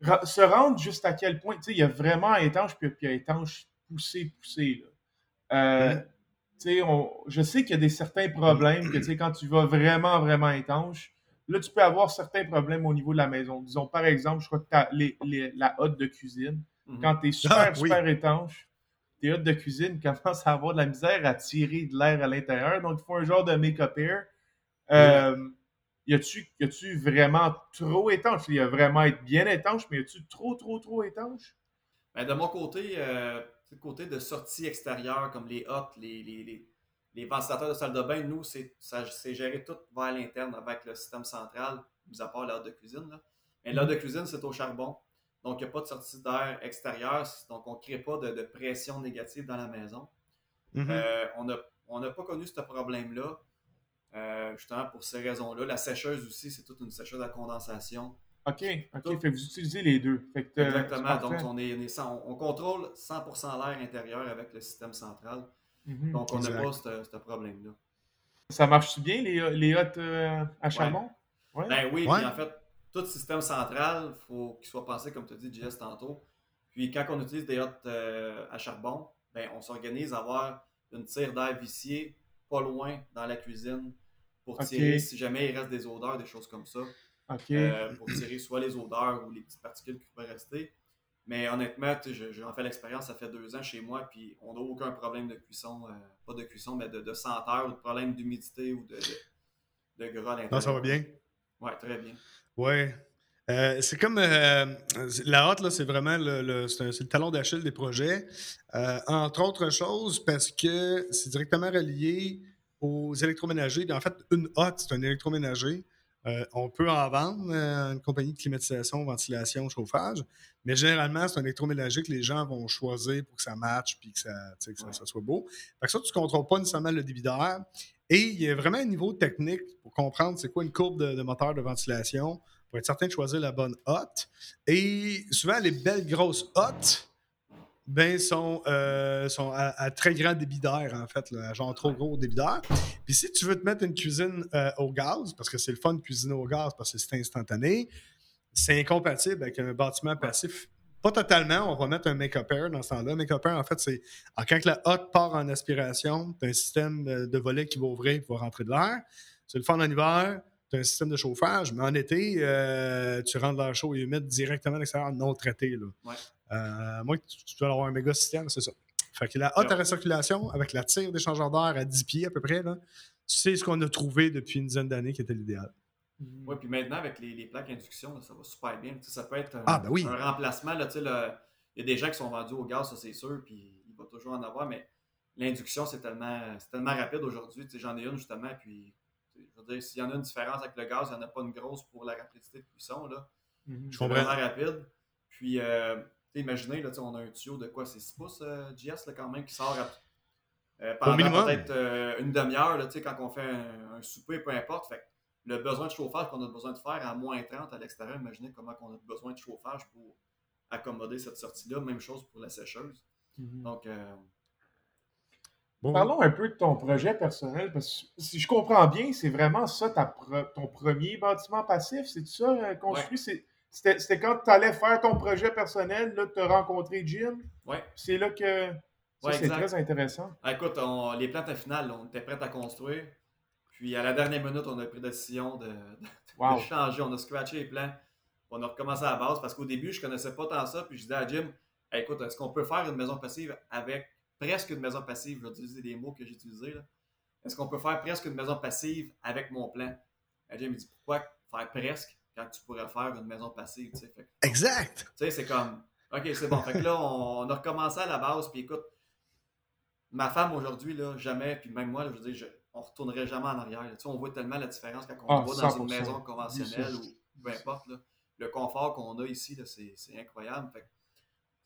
se rendre juste à quel point, tu sais, il y a vraiment étanche, puis étanche poussé, poussé. Là. Euh, je sais qu'il y a des certains problèmes que quand tu vas vraiment, vraiment étanche, là, tu peux avoir certains problèmes au niveau de la maison. Disons, par exemple, je crois que les, la hotte de cuisine, mhm. quand tu es super, ah, super étanche, tes hottes de cuisine (laughs) commencent à avoir de la misère à tirer de l'air à l'intérieur. Donc, il faut un genre de make-up air. Euh, y a-tu vraiment trop étanche? Il y a vraiment être bien étanche, mais y a-tu trop, trop, trop étanche? Ben, de mon côté, euh, côté de sortie extérieure, comme les hottes, les, les, les, ventilateurs de salle de bain, nous, c'est géré tout vers l'interne avec le système central, mis à part l'heure de cuisine. Là. Mais l'heure de cuisine, c'est au charbon. Donc, il n'y a pas de sortie d'air extérieur. Donc, on ne crée pas de, pression négative dans la maison. Mm-hmm. Euh, on n'a pas connu ce problème-là. Euh, justement pour ces raisons-là. La sécheuse aussi, c'est toute une sécheuse à condensation. OK, OK. Fait que vous utilisez les deux. Exactement. Donc, on, est, on, contrôle 100% l'air intérieur avec le système central. Mm-hmm. Donc, on n'a pas ce problème-là. Ça marche bien, les, les hottes euh, à charbon? Ben oui, puis en fait, tout système central, il faut qu'il soit pensé, comme tu as dit, JS tantôt. Puis quand on utilise des hottes euh, à charbon, ben, on s'organise à avoir une tire d'air viciée pas loin dans la cuisine pour tirer si jamais il reste des odeurs, des choses comme ça. Euh, pour tirer soit les odeurs ou les petites particules qui pourraient rester. Mais honnêtement, j'en fais l'expérience, ça fait deux ans chez moi, puis on n'a aucun problème de cuisson, euh, pas de cuisson, mais de, senteur, ou de problème d'humidité ou de, de, de gras à l'intérieur. Non, ça va bien? Oui, très bien. Oui. Euh, c'est comme la hotte, c'est vraiment le, le, le talon d'Achille des projets. entre autres choses, parce que c'est directement relié aux électroménagers. En fait, une hotte, c'est un électroménager. Euh, on peut en vendre, euh, une compagnie de climatisation, ventilation, chauffage, mais généralement, c'est un électroménager que les gens vont choisir pour que ça matche puis que ça, soit beau. Fait que ça, tu ne contrôles pas nécessairement le débit d'air. Et il y a vraiment un niveau technique pour comprendre c'est quoi une courbe de, moteur de ventilation pour être certain de choisir la bonne hotte. Et souvent, les belles grosses hottes, ben, sont, euh, sont à, très grand débit d'air, en fait, là, genre trop gros débit d'air. Puis si tu veux te mettre une cuisine euh, au gaz, parce que c'est le fun de cuisiner au gaz parce que c'est instantané, c'est incompatible avec un bâtiment passif. Pas totalement, on va mettre un make-up air dans ce temps-là. Make-up air, en fait, c'est quand la hotte part en aspiration, tu as un système euh, de volet qui va ouvrir et qui va rentrer de l'air. C'est le fun en hiver, tu as un système de chauffage, mais en été, tu rentres l'air chaud et humide directement à l'extérieur, non traité. Là. Ouais. Euh, moi, tu, dois avoir un méga système, c'est ça. Fait que la haute à recirculation, avec la tire d'échangeur d'air à 10 pieds à peu près, c'est ce qu'on a trouvé depuis une dizaine d'années qui était l'idéal. Oui, puis maintenant, avec les, plaques induction, ça va super bien. ça peut être un, ah, ben un remplacement. il y a des gens qui sont vendus au gaz, ça c'est sûr, puis il va toujours en avoir, mais l'induction, c'est tellement, tellement rapide aujourd'hui. J'en ai une justement, puis je veux dire, s'il y en a une différence avec le gaz, il n'y en a pas une grosse pour la rapidité de cuisson. Là. Mm-hmm. Je comprends. rapide. Puis, euh, imaginez, là, on a un tuyau de quoi C'est 6 pouces euh, GS quand même qui sort euh, pendant peut-être euh, une demi-heure quand on fait un, souper, peu importe. Fait, le besoin de chauffage qu'on a besoin de faire à moins 30 à l'extérieur, imaginez comment on a besoin de chauffage pour accommoder cette sortie-là. Même chose pour la sécheuse. Mm-hmm. Donc, Parlons un peu de ton projet personnel, parce que si je comprends bien, c'est vraiment ça ton premier bâtiment passif, c'est ça construit? C'était quand tu allais faire ton projet personnel, là, tu as rencontré Jim? Oui. C'est là que. c'est très intéressant. Ah, écoute, les plantes à finale, on était prêts à construire. Puis à la dernière minute, on a pris la décision de, changer. On a scratché les plans. On a recommencé à la base parce qu'au début, je ne connaissais pas tant ça. Puis je disais à Jim, écoute, est-ce qu'on peut faire une maison passive avec presque une maison passive? Je vais utiliser des mots que j'ai utilisés. Est-ce qu'on peut faire presque une maison passive avec mon plan? Et Jim me dit, pourquoi faire presque? Quand tu pourrais faire une maison passive. Tu sais, exact! Tu sais, c'est comme, OK, c'est bon. fait que là, on, a recommencé à la base, puis écoute, ma femme aujourd'hui, là, jamais, puis même moi, je veux dire, je, on retournerait jamais en arrière. Tu sais, on voit tellement la différence quand on ah, va dans une maison conventionnelle ou peu importe. Là, le confort qu'on a ici, c'est incroyable. Fait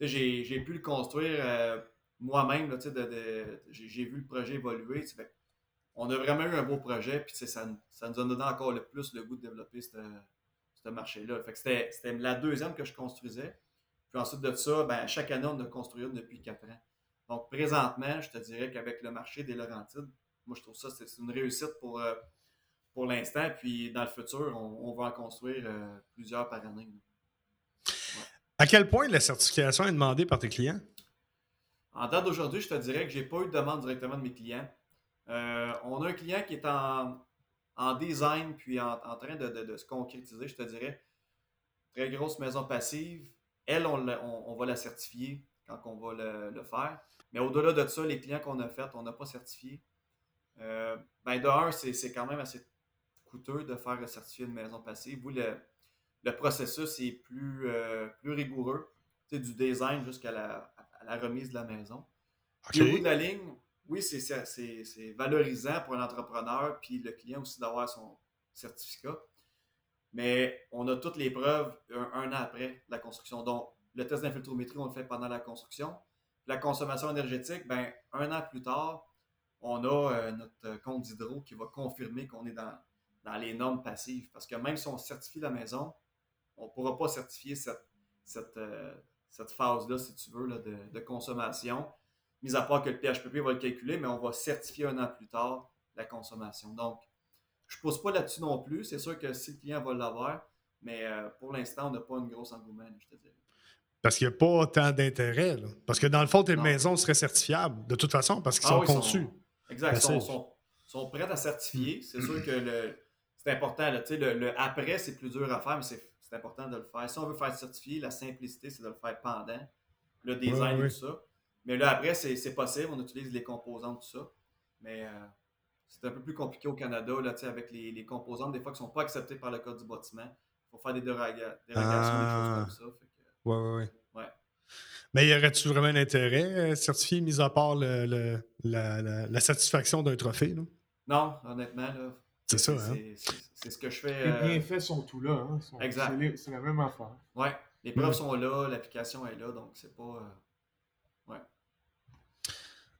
j'ai pu le construire euh, moi-même. De, de, j'ai vu le projet évoluer. Fait, on a vraiment eu un beau projet, puis ça, ça nous a donné encore le plus le goût de développer cette, ce marché-là. c'était, la deuxième que je construisais. Puis ensuite de ça, ben, chaque année, on a construit une depuis quatre ans. Donc, présentement, je te dirais qu'avec le marché des Laurentides, moi, je trouve ça, c'est une réussite pour, euh, pour l'instant. Puis, dans le futur, on, va en construire euh, plusieurs par année. À quel point la certification est demandée par tes clients? En date d'aujourd'hui, je te dirais que je n'ai pas eu de demande directement de mes clients. Euh, on a un client qui est en, en design, puis en, train de, se concrétiser, je te dirais. Très grosse maison passive. Elle, on, on, va la certifier quand on va le, faire. Mais au-delà de ça, les clients qu'on a faits, on n'a pas certifié. Euh, ben de un, c'est quand même assez coûteux de faire certifier une maison passive. Vous, le, le processus est plus, euh, plus rigoureux, du design jusqu'à la, la, remise de la maison. au bout de la ligne, oui, c'est valorisant pour un entrepreneur, puis le client aussi d'avoir son certificat. Mais on a toutes les preuves un, an après la construction. Donc, le test d'infiltrométrie, on le fait pendant la construction. La consommation énergétique, ben, un an plus tard, on a euh, notre compte d'hydro qui va confirmer qu'on est dans, dans les normes passives. Parce que même si on certifie la maison, on ne pourra pas certifier cette, cette, euh, cette phase-là, si tu veux, de, de, consommation. Mis à part que le PHPP va le calculer, mais on va certifier un an plus tard la consommation. Donc, je ne pose pas là-dessus non plus. C'est sûr que si le client va l'avoir, mais euh, pour l'instant, on n'a pas une grosse engouement, je te dirais. Parce qu'il n'y a pas autant d'intérêt. Parce que dans le fond, tes maisons seraient certifiables de toute façon parce qu'ils ah sont conçus. exact. Ils sont, sont, prêts à certifier. C'est sûr que le, c'est important. le, le, après, c'est plus dur à faire, mais c'est c'est important de le faire. Si on veut faire certifier, la simplicité, c'est de le faire pendant le design et tout ça. Mais là, après, c'est possible. On utilise les composants, tout ça. Mais euh, c'est un peu plus compliqué au Canada, là, avec les, les composants, des fois, qui ne sont pas acceptés par le code du bâtiment. Il faut faire des dérogations, des choses ah. comme ça. Oui, oui, oui. Mais y aurait-tu vraiment un intérêt euh, certifié, mis à part le, la, la, satisfaction d'un trophée? Non, honnêtement, là, c'est ça, hein? C'est ce que je fais. Les euh, bienfaits sont tout là. Hein? exact. C'est la même affaire. Oui, les preuves sont là, l'application est là, donc c'est pas.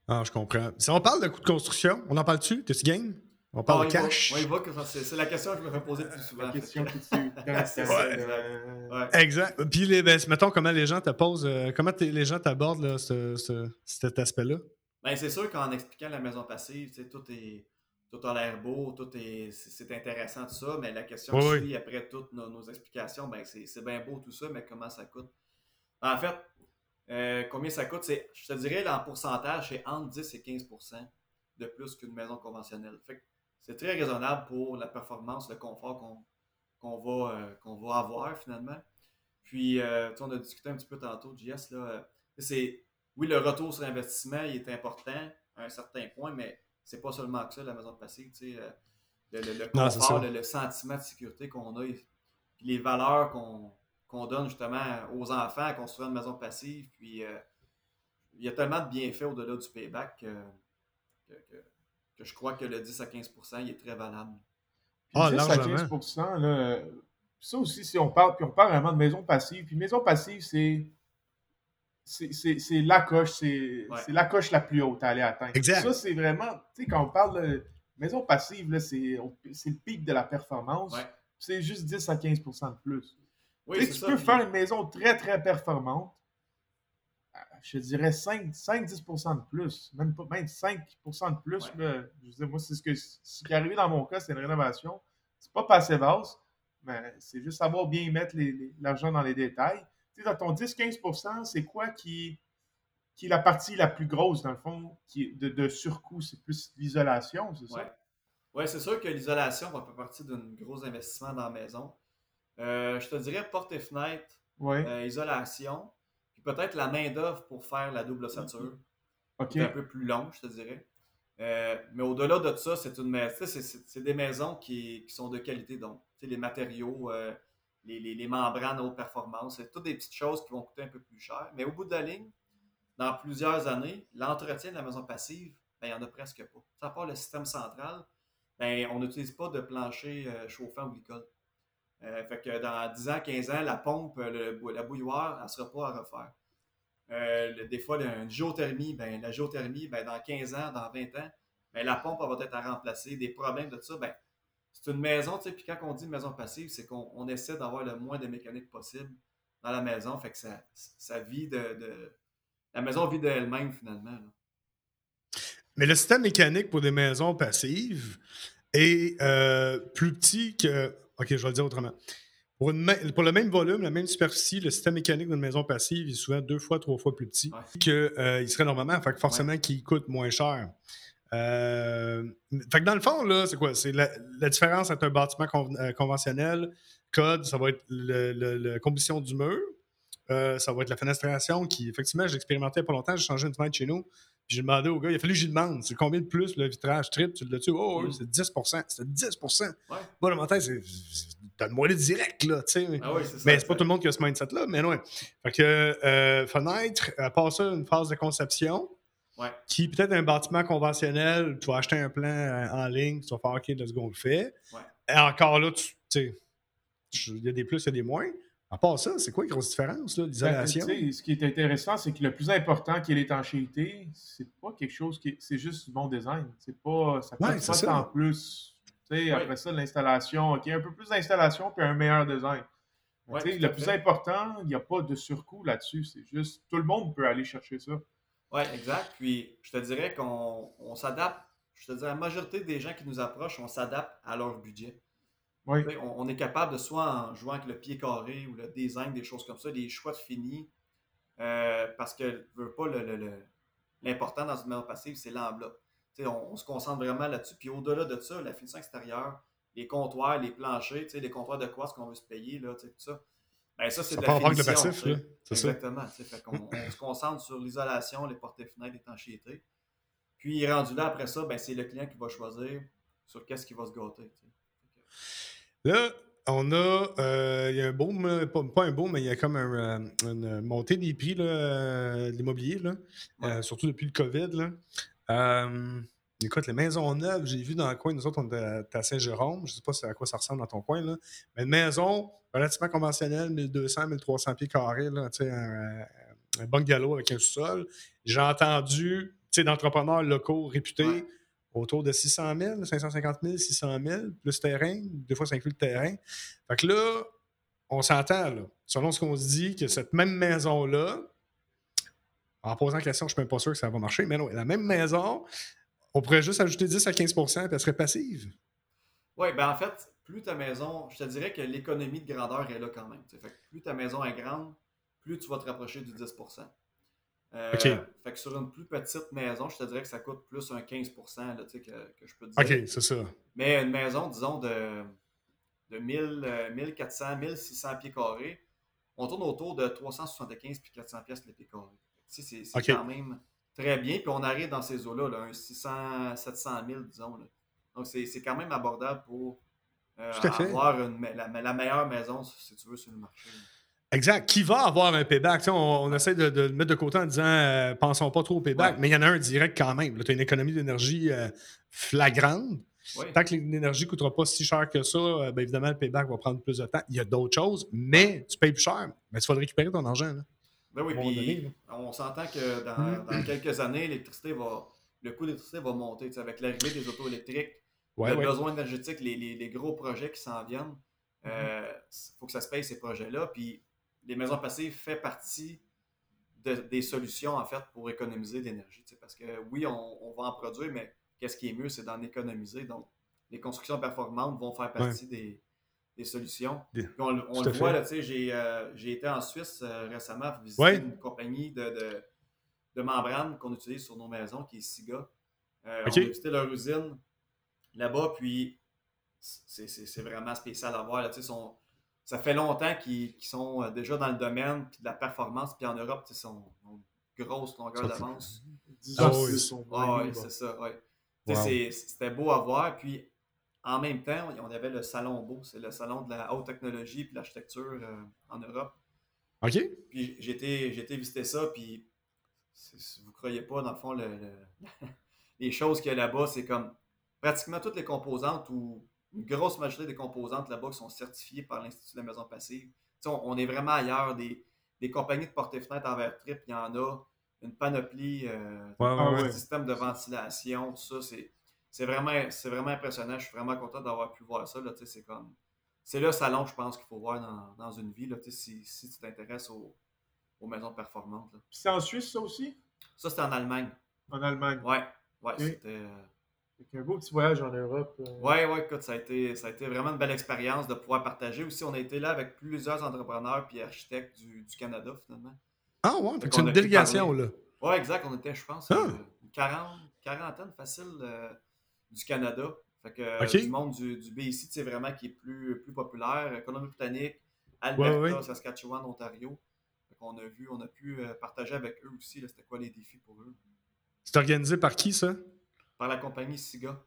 Ah, je comprends. Si on parle de coût de construction, on en parle-tu? T'es-tu game? On parle ah, de cash? Oui, c'est la question que je me fais poser le plus souvent. La question que tu (laughs) ouais. Exact. Puis, les, ben, mettons, comment les gens te posent, euh, comment les gens t'abordent ce, ce, cet aspect-là? Ben, c'est sûr qu'en expliquant la maison passive, tout est tout a l'air beau, tout est, c'est intéressant, tout ça, mais la question oui, après toutes nos, explications, ben c'est bien beau tout ça, mais comment ça coûte? En fait, euh, combien ça coûte? Je te dirais, en pourcentage, c'est entre 10 et 15 de plus qu'une maison conventionnelle. c'est très raisonnable pour la performance, le confort qu'on va, euh, qu'on va avoir finalement. Puis, euh, on a discuté un petit peu tantôt, JS, là, c'est, oui, le retour sur investissement il est important à un certain point, mais c'est pas seulement que ça, la maison sais, euh, le, le, confort, le, sentiment de sécurité qu'on a, les valeurs qu'on donne justement aux enfants à construire une maison passive. Puis euh, il y a tellement de bienfaits au-delà du payback que, que, je crois que le 10 à 15 il est très valable. ah, 10 à 15 là, ça aussi, si on parle, puis on parle vraiment de maison passive, puis maison passive, c'est c'est la coche, c'est la coche la plus haute à aller atteindre. Ça, c'est vraiment, tu sais, quand on parle de maison passive, c'est le pic de la performance. C'est juste 10 à 15% de plus. Tu peux faire une maison très, très performante. Euh, je dirais 5-10 de plus. Même, pas, même 5 de plus. je moi, c'est ce, que, ce qui est arrivé dans mon cas, c'est une rénovation. C'est pas passé vaste, mais c'est juste savoir bien mettre l'argent dans les détails dans ton 10-15 c'est quoi qui, qui est la partie la plus grosse, dans le fond, qui de, de surcoût? C'est plus l'isolation, c'est ça? Oui, c'est sûr que l'isolation va faire partie d'un gros investissement dans la maison. Euh, je te dirais porte et fenêtre, euh, isolation, puis peut-être la main-d'œuvre pour faire la double ossature. Un peu plus long, je te dirais. Euh, mais au-delà de ça, c'est une c'est des maisons qui, qui, sont de qualité. Donc, les matériaux, les, membranes haute performance. C'est toutes des petites choses qui vont coûter un peu plus cher. Mais au bout de la ligne, dans plusieurs années, l'entretien de la maison passive, ben, il n'y en a presque pas. À part le système central, ben, on n'utilise pas de plancher chauffant ou glycol. Euh, fait que dans 10 ans, 15 ans, la pompe, la bouilloire, elle ne sera pas à refaire. Euh, des fois, une géothermie, ben, la géothermie, ben, dans 15 ans, dans 20 ans, ben, la pompe va être à remplacer. Des problèmes de ça, ben, c'est une maison, puis quand on dit maison passive, c'est qu'on essaie d'avoir le moins de mécanique possible dans la maison, fait que ça, ça vit de, La maison vit d'elle-même, finalement. Mais le système mécanique pour des maisons passives est euh, plus petit que... OK, je vais le dire autrement. Pour, pour, le même volume, la même superficie, le système mécanique d'une maison passive est souvent deux fois, trois fois plus petit qu'il euh, serait normalement. Fait que forcément, qu'il coûte moins cher. Euh, fait que dans le fond, là, c'est quoi? C'est la, différence entre un bâtiment euh, conventionnel, code, ça va être la composition du mur, ça va être la fenestration qui, effectivement, a pas longtemps, j'ai changé une fenêtre chez nous. Puis j'ai demandé au gars, il a fallu que j'y demande, c'est combien de plus le vitrage trip? Tu l'as-tu? Oh, oui, c'est 10% C'est 10 Ouais. Moi, dans ma tête, c'est. Donne-moi le direct, là, tu sais. Ah oui. Mais c'est pas tout le monde qui a ce mindset-là, mais ouais. Fait que euh, fenêtre, à part ça, une phase de conception. Ouais. Qui peut-être un bâtiment conventionnel, tu vas acheter un plan euh, en ligne, tu vas faire OK, let's go, on le fait. Et encore là, tu sais, il y a des plus, il y a des moins. À part ça, c'est quoi la grosse différence, l'isolation? Ben, ce qui est intéressant, c'est que le plus important qui est l'étanchéité, c'est pas quelque chose qui. C'est juste du bon design. C'est pas. Ça coûte pas tant plus. Après ça, l'installation, OK, un peu plus d'installation puis un meilleur design. le plus important, il n'y a pas de surcoût là-dessus. C'est juste, tout le monde peut aller chercher ça. Oui, exact. Puis, je te dirais qu'on s'adapte. Je te dirais, la majorité des gens qui nous approchent, on s'adapte à leur budget. On, est capable de soit en jouant avec le pied carré ou le design, des choses comme ça, des choix de finis. Euh, parce que veut pas l'important dans une maison passive, c'est l'enveloppe. On, on, se concentre vraiment là-dessus. Puis au-delà de ça, la finition extérieure, les comptoirs, les planchers, les comptoirs de quoi ce qu'on veut se payer, là, tout ça. Ben, ça, c'est de la finition. Le passif, Exactement. on, se concentre sur l'isolation, les portes et fenêtres, l'étanchéité. Puis rendu là, après ça, ben, c'est le client qui va choisir sur qu'est-ce qu'il va se gâter. Là, on a, euh, il y a un boom, pas, un boom, mais il y a comme un, euh, une montée des prix euh, de l'immobilier, surtout depuis le COVID. Là. écoute, les maisons neuves, j'ai vu dans le coin, nous autres, on est à Saint-Jérôme, je ne sais pas à quoi ça ressemble dans ton coin, là, mais une maison relativement conventionnelle, 1200, 1300 pieds carrés, là, un, un bungalow avec un sous-sol. J'ai entendu d'entrepreneurs locaux réputés autour de 600 000, 550 000, 600 000, plus terrain. Des fois, ça inclut le terrain. Fait que là, on s'entend, selon ce qu'on se dit, que cette même maison-là, en posant la question, je ne suis même pas sûr que ça va marcher, mais non, la même maison, on pourrait juste ajouter 10 à 15% puis elle serait passive. Oui, ben en fait, plus ta maison, je te dirais que l'économie de grandeur est là quand même. Fait plus ta maison est grande, plus tu vas te rapprocher du 10 euh, fait que sur une plus petite maison, je te dirais que ça coûte plus un 15 là, que, que je peux te dire. OK, c'est ça. Mais une maison, disons, de, de 1000, 1400, 1600 pieds carrés, on tourne autour de 375 puis 400 pièces le pied carré. C'est quand même très bien. Puis on arrive dans ces eaux-là, là, un 600, 700 000, disons. Là. Donc c'est quand même abordable pour euh, avoir une, la, la, meilleure maison, si tu veux, sur le marché. Exact. Qui va avoir un payback? On, essaie de, le mettre de côté en disant euh, pensons pas trop au payback, mais il y en a un direct quand même. Tu as une économie d'énergie euh, flagrante. Tant que l'énergie ne coûtera pas si cher que ça, euh, ben, évidemment, le payback va prendre plus de temps. Il y a d'autres choses, mais tu payes plus cher. Mais tu vas récupérer ton argent. Ben oui, on s'entend que dans, quelques années, l'électricité va, le coût de l'électricité va monter. Avec l'arrivée des autos électriques, le besoin énergétique, les, les, gros projets qui s'en viennent, il mm-hmm. faut que ça se paye ces projets-là. Puis les maisons passives fait partie des solutions, en fait, pour économiser de l'énergie. Parce que oui, on, va en produire, mais qu'est-ce qui est mieux, c'est d'en économiser. Donc, les constructions performantes vont faire partie des, solutions. on, le voit, là, j'ai, euh, j'ai été en Suisse euh, récemment visiter une compagnie de, de, membranes qu'on utilise sur nos maisons, qui est SIGA. Euh, on a visité leur usine là-bas, puis c'est, vraiment spécial à voir. Là, ça fait longtemps qu'ils sont euh, déjà dans le domaine de la performance. Puis en Europe, ils sont grosse longueur d'avance. Ah oui, ah c'est ça. C'était beau à voir. Puis en même temps, on avait le salon beau. C'est le salon de la haute technologie et l'architecture euh, en Europe. OK. Puis j'ai été visiter ça. Puis vous ne croyez pas, dans le fond, (laughs) les choses qu'il y a là-bas, c'est comme pratiquement toutes les composantes ou une grosse majorité des composantes là-bas qui sont certifiées par l'Institut de la maison passive. On, est vraiment ailleurs. Des, compagnies de porte fenêtres en verre trip, il y en a une panoplie, euh, un système de ventilation, ça. C'est vraiment, vraiment impressionnant. Je suis vraiment content d'avoir pu voir ça. C'est comme. C'est le salon, je pense, qu'il faut voir dans, une vie, là, si, si tu t'intéresses aux, maisons performantes. c'est en Suisse, ça aussi? Ça, c'était en Allemagne. En Allemagne? Ouais. Ouais, c'était. Euh, un beau petit voyage en Europe. Oui, euh. oui, écoute, ça a, été, ça a été vraiment une belle expérience de pouvoir partager. Aussi, on a été là avec plusieurs entrepreneurs et architectes du, Canada, finalement. Ah ouais, c'est une délégation, là. Oui, exact. On était, je pense, ah. euh, une quarantaine facile euh, du Canada. Fait que du monde du, du BC, c'est vraiment qui est plus, plus populaire. Colombie-Britannique, Alberta, Saskatchewan, Ontario. Fait qu'on a vu, on a pu partager avec eux aussi, c'était quoi les défis pour eux. C'est organisé par qui, ça? Par la compagnie SIGA.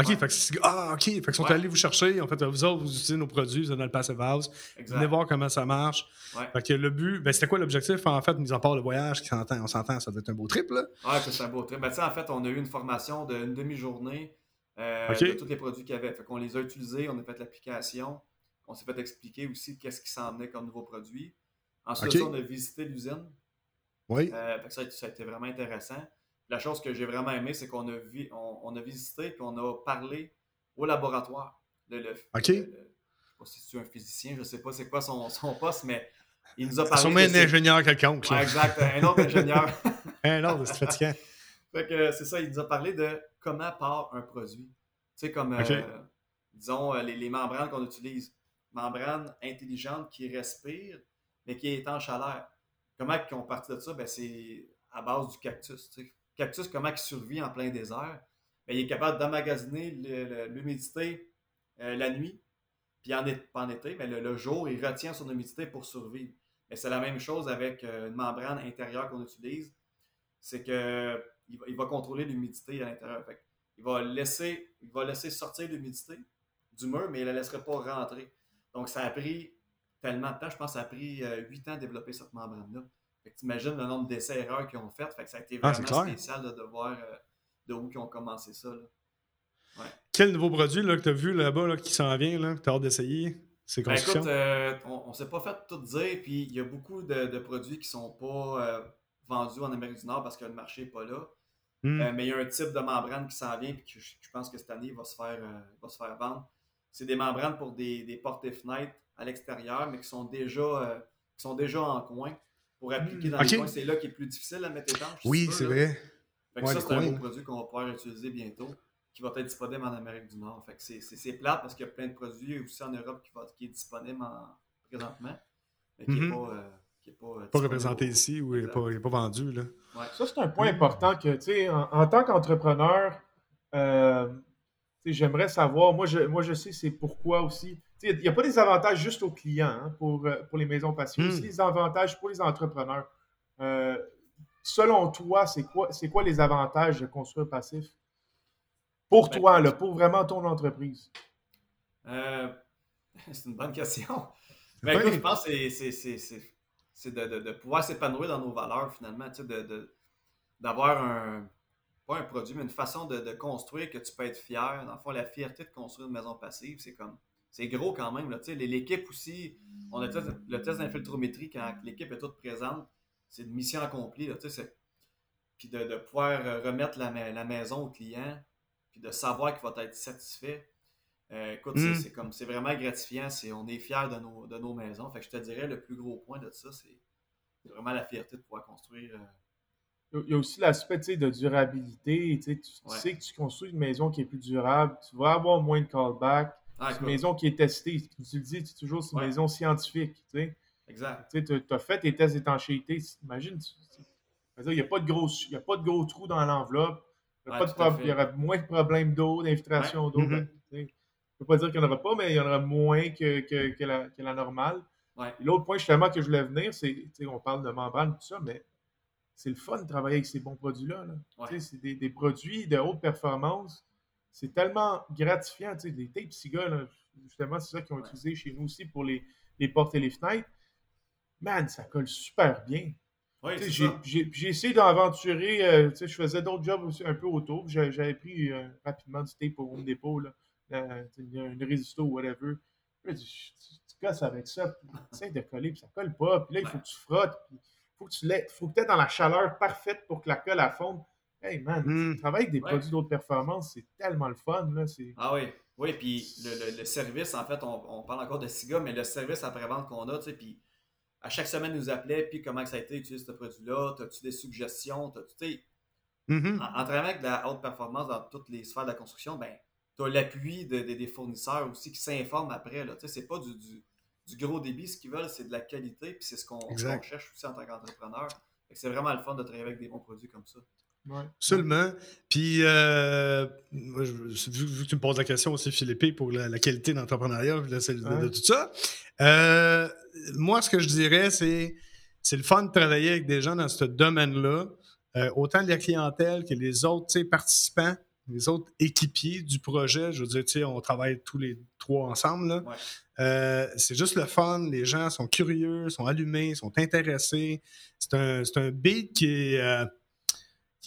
OK, fait que, ah, OK, fait qu'ils sont allés vous chercher. En fait, vous autres, vous utilisez nos produits, vous êtes dans le Passive House. Venez voir comment ça marche. Fait que le but, ben, c'était quoi l'objectif, en fait, mis en part le voyage, qui s'entend, on s'entend, ça doit être un beau trip, là? Ouais, c'est un beau trip. Ben, en fait, on a eu une formation d'une demi-journée euh, de tous les produits qu'il y avait. Fait qu'on les a utilisés, on a fait l'application, on s'est fait expliquer aussi qu'est-ce qui s'en venait comme nouveaux produits. Ensuite, on a visité l'usine. Oui. Euh, fait que ça, a été vraiment intéressant la chose que j'ai vraiment aimé, c'est qu'on a, on, a visité et on a parlé au laboratoire. Le, OK. je ne sais pas si c'est un physicien, je ne sais pas c'est quoi son, son, poste, mais il nous a parlé. Sûrement un ingénieur quelconque. exact, un autre ingénieur. (laughs) un autre, c'est fatigant. (laughs) fait que c'est ça, il nous a parlé de comment part un produit. Tu sais, comme, euh, disons, euh, les, les membranes qu'on utilise. Membranes intelligentes qui respirent, mais qui est en chaleur. Comment qu'on partit de ça? Ben, c'est à base du cactus. Tu sais cactus, comment il survit en plein désert, ben, il est capable d'emmagasiner l'humidité euh, la nuit, puis en, en été, mais le, jour, il retient son humidité pour survivre. Et c'est la même chose avec euh, une membrane intérieure qu'on utilise. C'est que il va, contrôler l'humidité à l'intérieur. Il va laisser, il va laisser sortir l'humidité du mur, mais il ne la laisserait pas rentrer. Donc, ça a pris tellement de temps. Je pense que ça a pris euh, huit ans à développer cette membrane-là. Tu imagines le nombre d'essais-erreurs qu'ils ont fait. fait que ça a été ah, vraiment spécial de voir euh, de où ils ont commencé ça. Quel nouveau produit là, que tu as vu là-bas qui s'en vient, là, que tu as hâte d'essayer? C'est ben, écoute, euh, on ne s'est pas fait tout dire, puis il y a beaucoup de, produits qui ne sont pas euh, vendus en Amérique du Nord parce que le marché n'est pas là. Hmm. mais il y a un type de membrane qui s'en vient, puis que je, pense que cette année, il va se faire, va se faire vendre. C'est des membranes pour des, des portes et fenêtres à l'extérieur, mais qui sont déjà, qui sont déjà en coin pour appliquer dans les coins. C'est là qui est plus difficile à mettre étanche. Oui, c'est vrai. ça, c'est un beau produit qu'on va pouvoir utiliser bientôt, qui va être disponible en Amérique du Nord. Fait c'est plate parce qu'il y a plein de produits aussi en Europe qui, va, qui est disponible présentement, mais qui n'est mm-hmm. pas. Euh, pas, euh, pas représenté ici ou il n'est pas, pas, vendu. Là. Ça, c'est un point important que, tu sais, en, tant qu'entrepreneur, euh, j'aimerais savoir, moi je, moi je sais c'est pourquoi aussi. Il n'y a pas des avantages juste aux clients hein, pour, euh, pour les maisons passives, aussi hmm. des avantages pour les entrepreneurs. Euh, selon toi, c'est quoi, c'est quoi les avantages de construire passif? Pour ben, toi, là, pour vraiment ton entreprise. Euh, (laughs) c'est une bonne question. Mais ben, je pense que c'est, de, de, pouvoir s'épanouir dans nos valeurs, finalement, de, d'avoir un, pas un produit, mais une façon de, construire que tu peux être fier. Dans le fond, la fierté de construire une maison passive, c'est comme. C'est gros quand même. L'équipe aussi, on a le test d'infiltrométrie quand l'équipe est toute présente. C'est une mission accomplie. Là, puis de, de, pouvoir remettre la, la, maison au client, puis de savoir qu'il va être satisfait. Euh, écoute, mm. c'est comme c'est vraiment gratifiant. on est fiers de nos, de nos maisons. Fait que je te dirais le plus gros point de ça, c'est vraiment la fierté de pouvoir construire. Euh, il y a aussi l'aspect de durabilité. Tu, sais que tu construis une maison qui est plus durable, tu vas avoir moins de callback. Ah, une maison qui est testée. Tu le dis, c'est toujours une maison scientifique. Tu sais. Exact. Tu as fait tes tests d'étanchéité. Imagine, il n'y a, pas de gros, a pas de gros trous dans l'enveloppe. Il y, aura moins de problèmes d'eau, d'infiltration d'eau. Mm-hmm. Ben, je ne peux pas dire qu'il n'y en aura pas, mais il y en aura moins que, que, que, la, que la, normale. L'autre point justement que je voulais venir, c'est on parle de membrane, tout ça, mais c'est le fun de travailler avec ces bons produits-là. C'est des, produits de haute performance. C'est tellement gratifiant. Les tapes SIGA, justement, c'est ça qu'ils ont utilisé chez nous aussi pour les, les portes et les fenêtres. Man, ça colle super bien. j'ai essayé d'aventurer, euh, je faisais d'autres jobs aussi un peu autour. J'avais pris euh, rapidement du tape au Home Depot, là, une résisto ou whatever. tu, tu, casses avec ça, tu (laughs) de coller, puis ça colle pas. Puis là, il faut que tu frottes faut que tu faut que aies dans la chaleur parfaite pour que la colle à fonde. Hey man, mmh. travailler avec des produits d'autres performance, c'est tellement le fun. Là, ah oui, oui, puis le, service, en fait, on, parle encore de SIGA, mais le service après-vente qu'on a, tu sais, puis à chaque semaine, ils nous appelait, puis comment ça a été d'utiliser ce produit-là, as-tu des suggestions, tu sais, mmh en, travaillant avec de la haute performance dans toutes les sphères de la construction, ben, tu as l'appui des fournisseurs aussi qui s'informent après, là, tu sais, c'est pas du du gros débit. Ce qu'ils veulent, c'est de la qualité, puis c'est ce qu'on cherche aussi en tant qu'entrepreneur. C'est vraiment le fun de travailler avec des bons produits comme ça. Seulement. Puis, euh, vu, que tu me poses la question aussi, Philippe, pour la, qualité d'entrepreneuriat, de, tout ça, euh, moi, ce que je dirais, c'est c'est le fun de travailler avec des gens dans ce domaine-là. autant de la clientèle que les autres participants, les autres équipiers du projet. Je veux dire, on travaille tous les trois ensemble. c'est juste le fun. Les gens sont curieux, sont allumés, sont intéressés. C'est un, un beat qui est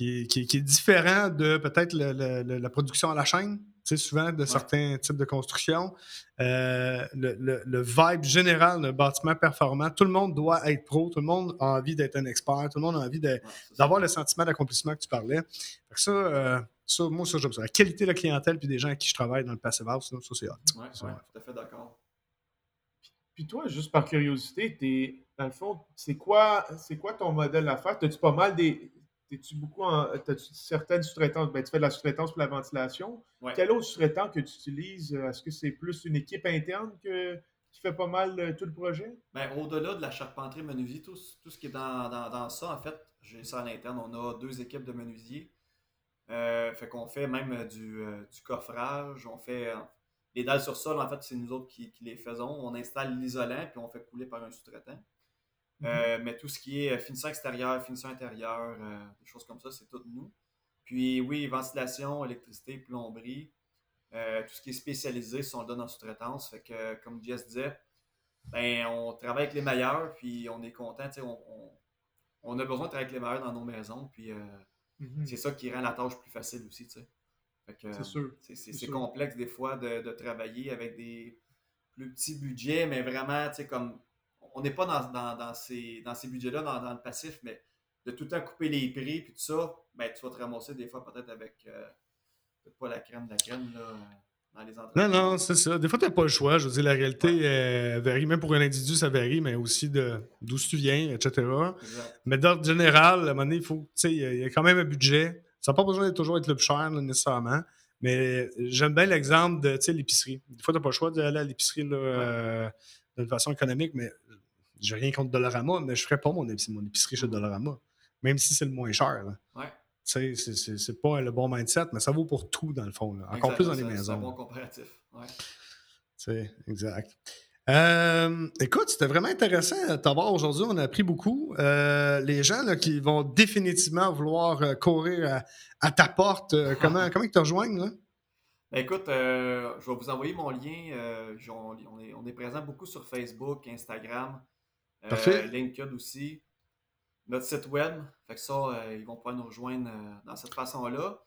qui est, différent de peut-être la production à la chaîne, souvent de certains types de construction. Euh, le, vibe général d'un bâtiment performant, tout le monde doit être pro, tout le monde a envie d'être un expert, tout le monde a envie d'avoir le sentiment d'accomplissement que tu parlais. ça, euh, ça, moi, ça, j'aime ça. La qualité de la clientèle puis des gens avec qui je travaille dans le Passive House, ça, c'est hot. Oui, tout à fait d'accord. Puis toi, juste par curiosité, es, dans le fond, c'est quoi, quoi ton modèle d'affaires? As-tu pas mal des, tu beaucoup en. As-tu certaines sous-traitances? Ben, tu fais de la sous-traitance pour la ventilation. Quel autre sous-traitant que tu utilises? Est-ce que c'est plus une équipe interne que, qui fait pas mal euh, tout le projet? Ben, au-delà de la charpenterie menuisier, tout, tout, ce qui est dans, dans, ça, en fait, j'ai ça à l'interne. On a deux équipes de menuisiers. Euh, fait qu'on fait même euh, du, du, coffrage. On fait. les dalles sur sol, en fait, c'est nous autres qui, qui les faisons. On installe l'isolant puis on fait couler par un sous-traitant. Euh, mhm. mais tout ce qui est euh, finition extérieure, finition intérieure, euh, des choses comme ça, c'est tout nous. Puis oui, ventilation, électricité, plomberie, tout ce qui est spécialisé, si on le donne en sous-traitance. Fait que, comme Jess disait, ben, on travaille avec les meilleurs, puis on est content. On, on, a besoin de travailler avec les meilleurs dans nos maisons, puis mhm. c'est ça qui rend la tâche plus facile aussi. C'est sûr. C'est complexe des fois de, de, travailler avec des plus petits budgets, mais vraiment, tu sais, comme on n'est pas dans, ces, dans ces budgets-là, dans, le passif, mais de tout le temps couper les prix puis tout ça, ben, tu vas te ramasser des fois peut-être avec euh, pas la crème de la crème là, dans les entreprises. Non, non, c'est ça. Des fois, tu n'as pas le choix. Je veux dire, la réalité euh, varie. Même pour un individu, ça varie, mais aussi d'où tu viens, etc. Mais d'ordre général, à un moment donné, il faut, il y, a quand même un budget. Ça n'a pas besoin de toujours être le plus cher, nécessairement. Mais j'aime bien l'exemple de l'épicerie. Des fois, tu n'as pas le choix d'aller à l'épicerie euh, d'une façon économique, mais j'ai rien contre Dollarama, mais je ferais pas mon, mon épicerie chez Dollarama, même si c'est le moins cher. Ouais. C'est pas le bon mindset, mais ça vaut pour tout dans le fond. Encore plus dans les maisons. C'est un bon comparatif. Ouais. C'est exact. Euh, écoute, c'était vraiment intéressant de t'avoir aujourd'hui. On a appris beaucoup. Euh, les gens là, qui vont définitivement vouloir euh, courir à, ta porte, (laughs) comment, comment ils te rejoignent? Là? Ben, écoute, je vais vous envoyer mon lien. On est, on, est, présent beaucoup sur Facebook, Instagram. Euh, LinkedIn aussi. Notre site web. Fait que ça, euh, ils vont pouvoir nous rejoindre euh, dans cette façon-là.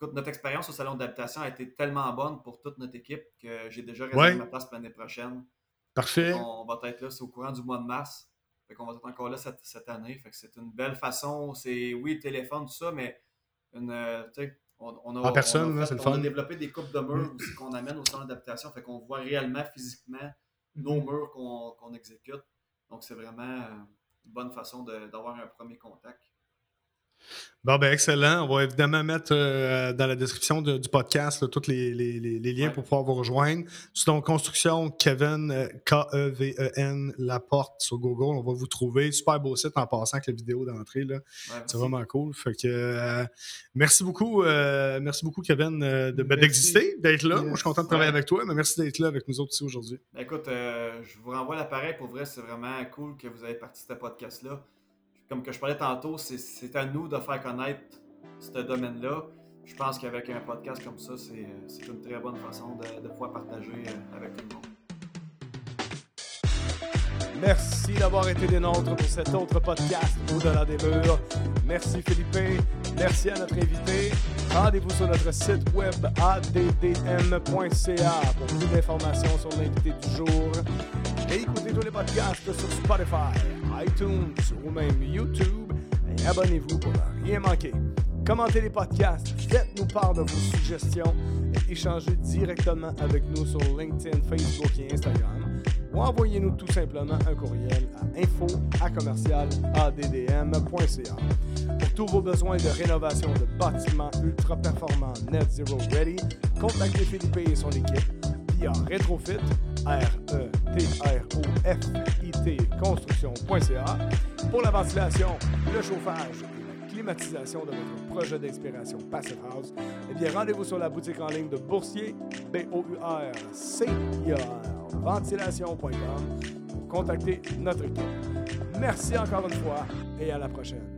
notre expérience au salon d'habitation a été tellement bonne pour toute notre équipe que j'ai déjà réservé ma place l'année prochaine. Parfait. On, va être là, c'est au courant du mois de mars. Fait qu'on va être encore là cette, année. Fait que c'est une belle façon. C'est oui, le téléphone, tout ça, mais une, on, a, en personne, c'est le fun. On a développé des coupes de murs aussi qu'on amène au salon d'adaptation. Fait qu'on voit réellement, physiquement, nos murs qu'on exécute. Donc, c'est vraiment euh, une bonne façon d'avoir un premier contact. Bon, ben excellent. On va évidemment mettre euh, dans la description du podcast tous les, liens pour pouvoir vous rejoindre. Donc Construction Kevin, K-E-V-E-N, La Porte sur Google. On va vous trouver. Super beau site en passant avec la vidéo d'entrée. c'est vraiment cool. Fait que, euh, merci beaucoup, euh, merci beaucoup, Kevin, ben, d'exister, d'être là. Moi, je suis content de travailler avec toi, mais merci d'être là avec nous autres aussi aujourd'hui. Ben, écoute, je vous renvoie l'appareil. Pour vrai, c'est vraiment cool que vous ayez participé à ce podcast-là comme que je parlais tantôt, c'est à nous de faire connaître ce domaine-là. Je pense qu'avec un podcast comme ça, c'est une très bonne façon de, pouvoir partager euh, avec tout le monde. Merci d'avoir été des nôtres pour cet autre podcast Au-delà des murs. Merci Philippe. Merci à notre invité. Rendez-vous sur notre site web addm.ca pour plus d'informations sur l'invité du jour. Écoutez tous les podcasts sur Spotify, iTunes ou même YouTube. Et abonnez-vous pour ne rien manquer. Commentez les podcasts, faites-nous part de vos suggestions et échangez directement avec nous sur LinkedIn, Facebook et Instagram ou envoyez-nous tout simplement un courriel à info Pour tous vos besoins de rénovation de bâtiments ultra performants Net Zero Ready, contactez Philippe et son équipe via Retrofit, R-E-T-R-O-F-I-T, construction.ca pour la ventilation, le chauffage et la climatisation de votre projet d'inspiration Passive House. Eh bien, rendez-vous sur la boutique en ligne de Boursier, B-O-U-R-C-I-A-R ventilation.com pour contacter notre équipe. Merci encore une fois et à la prochaine.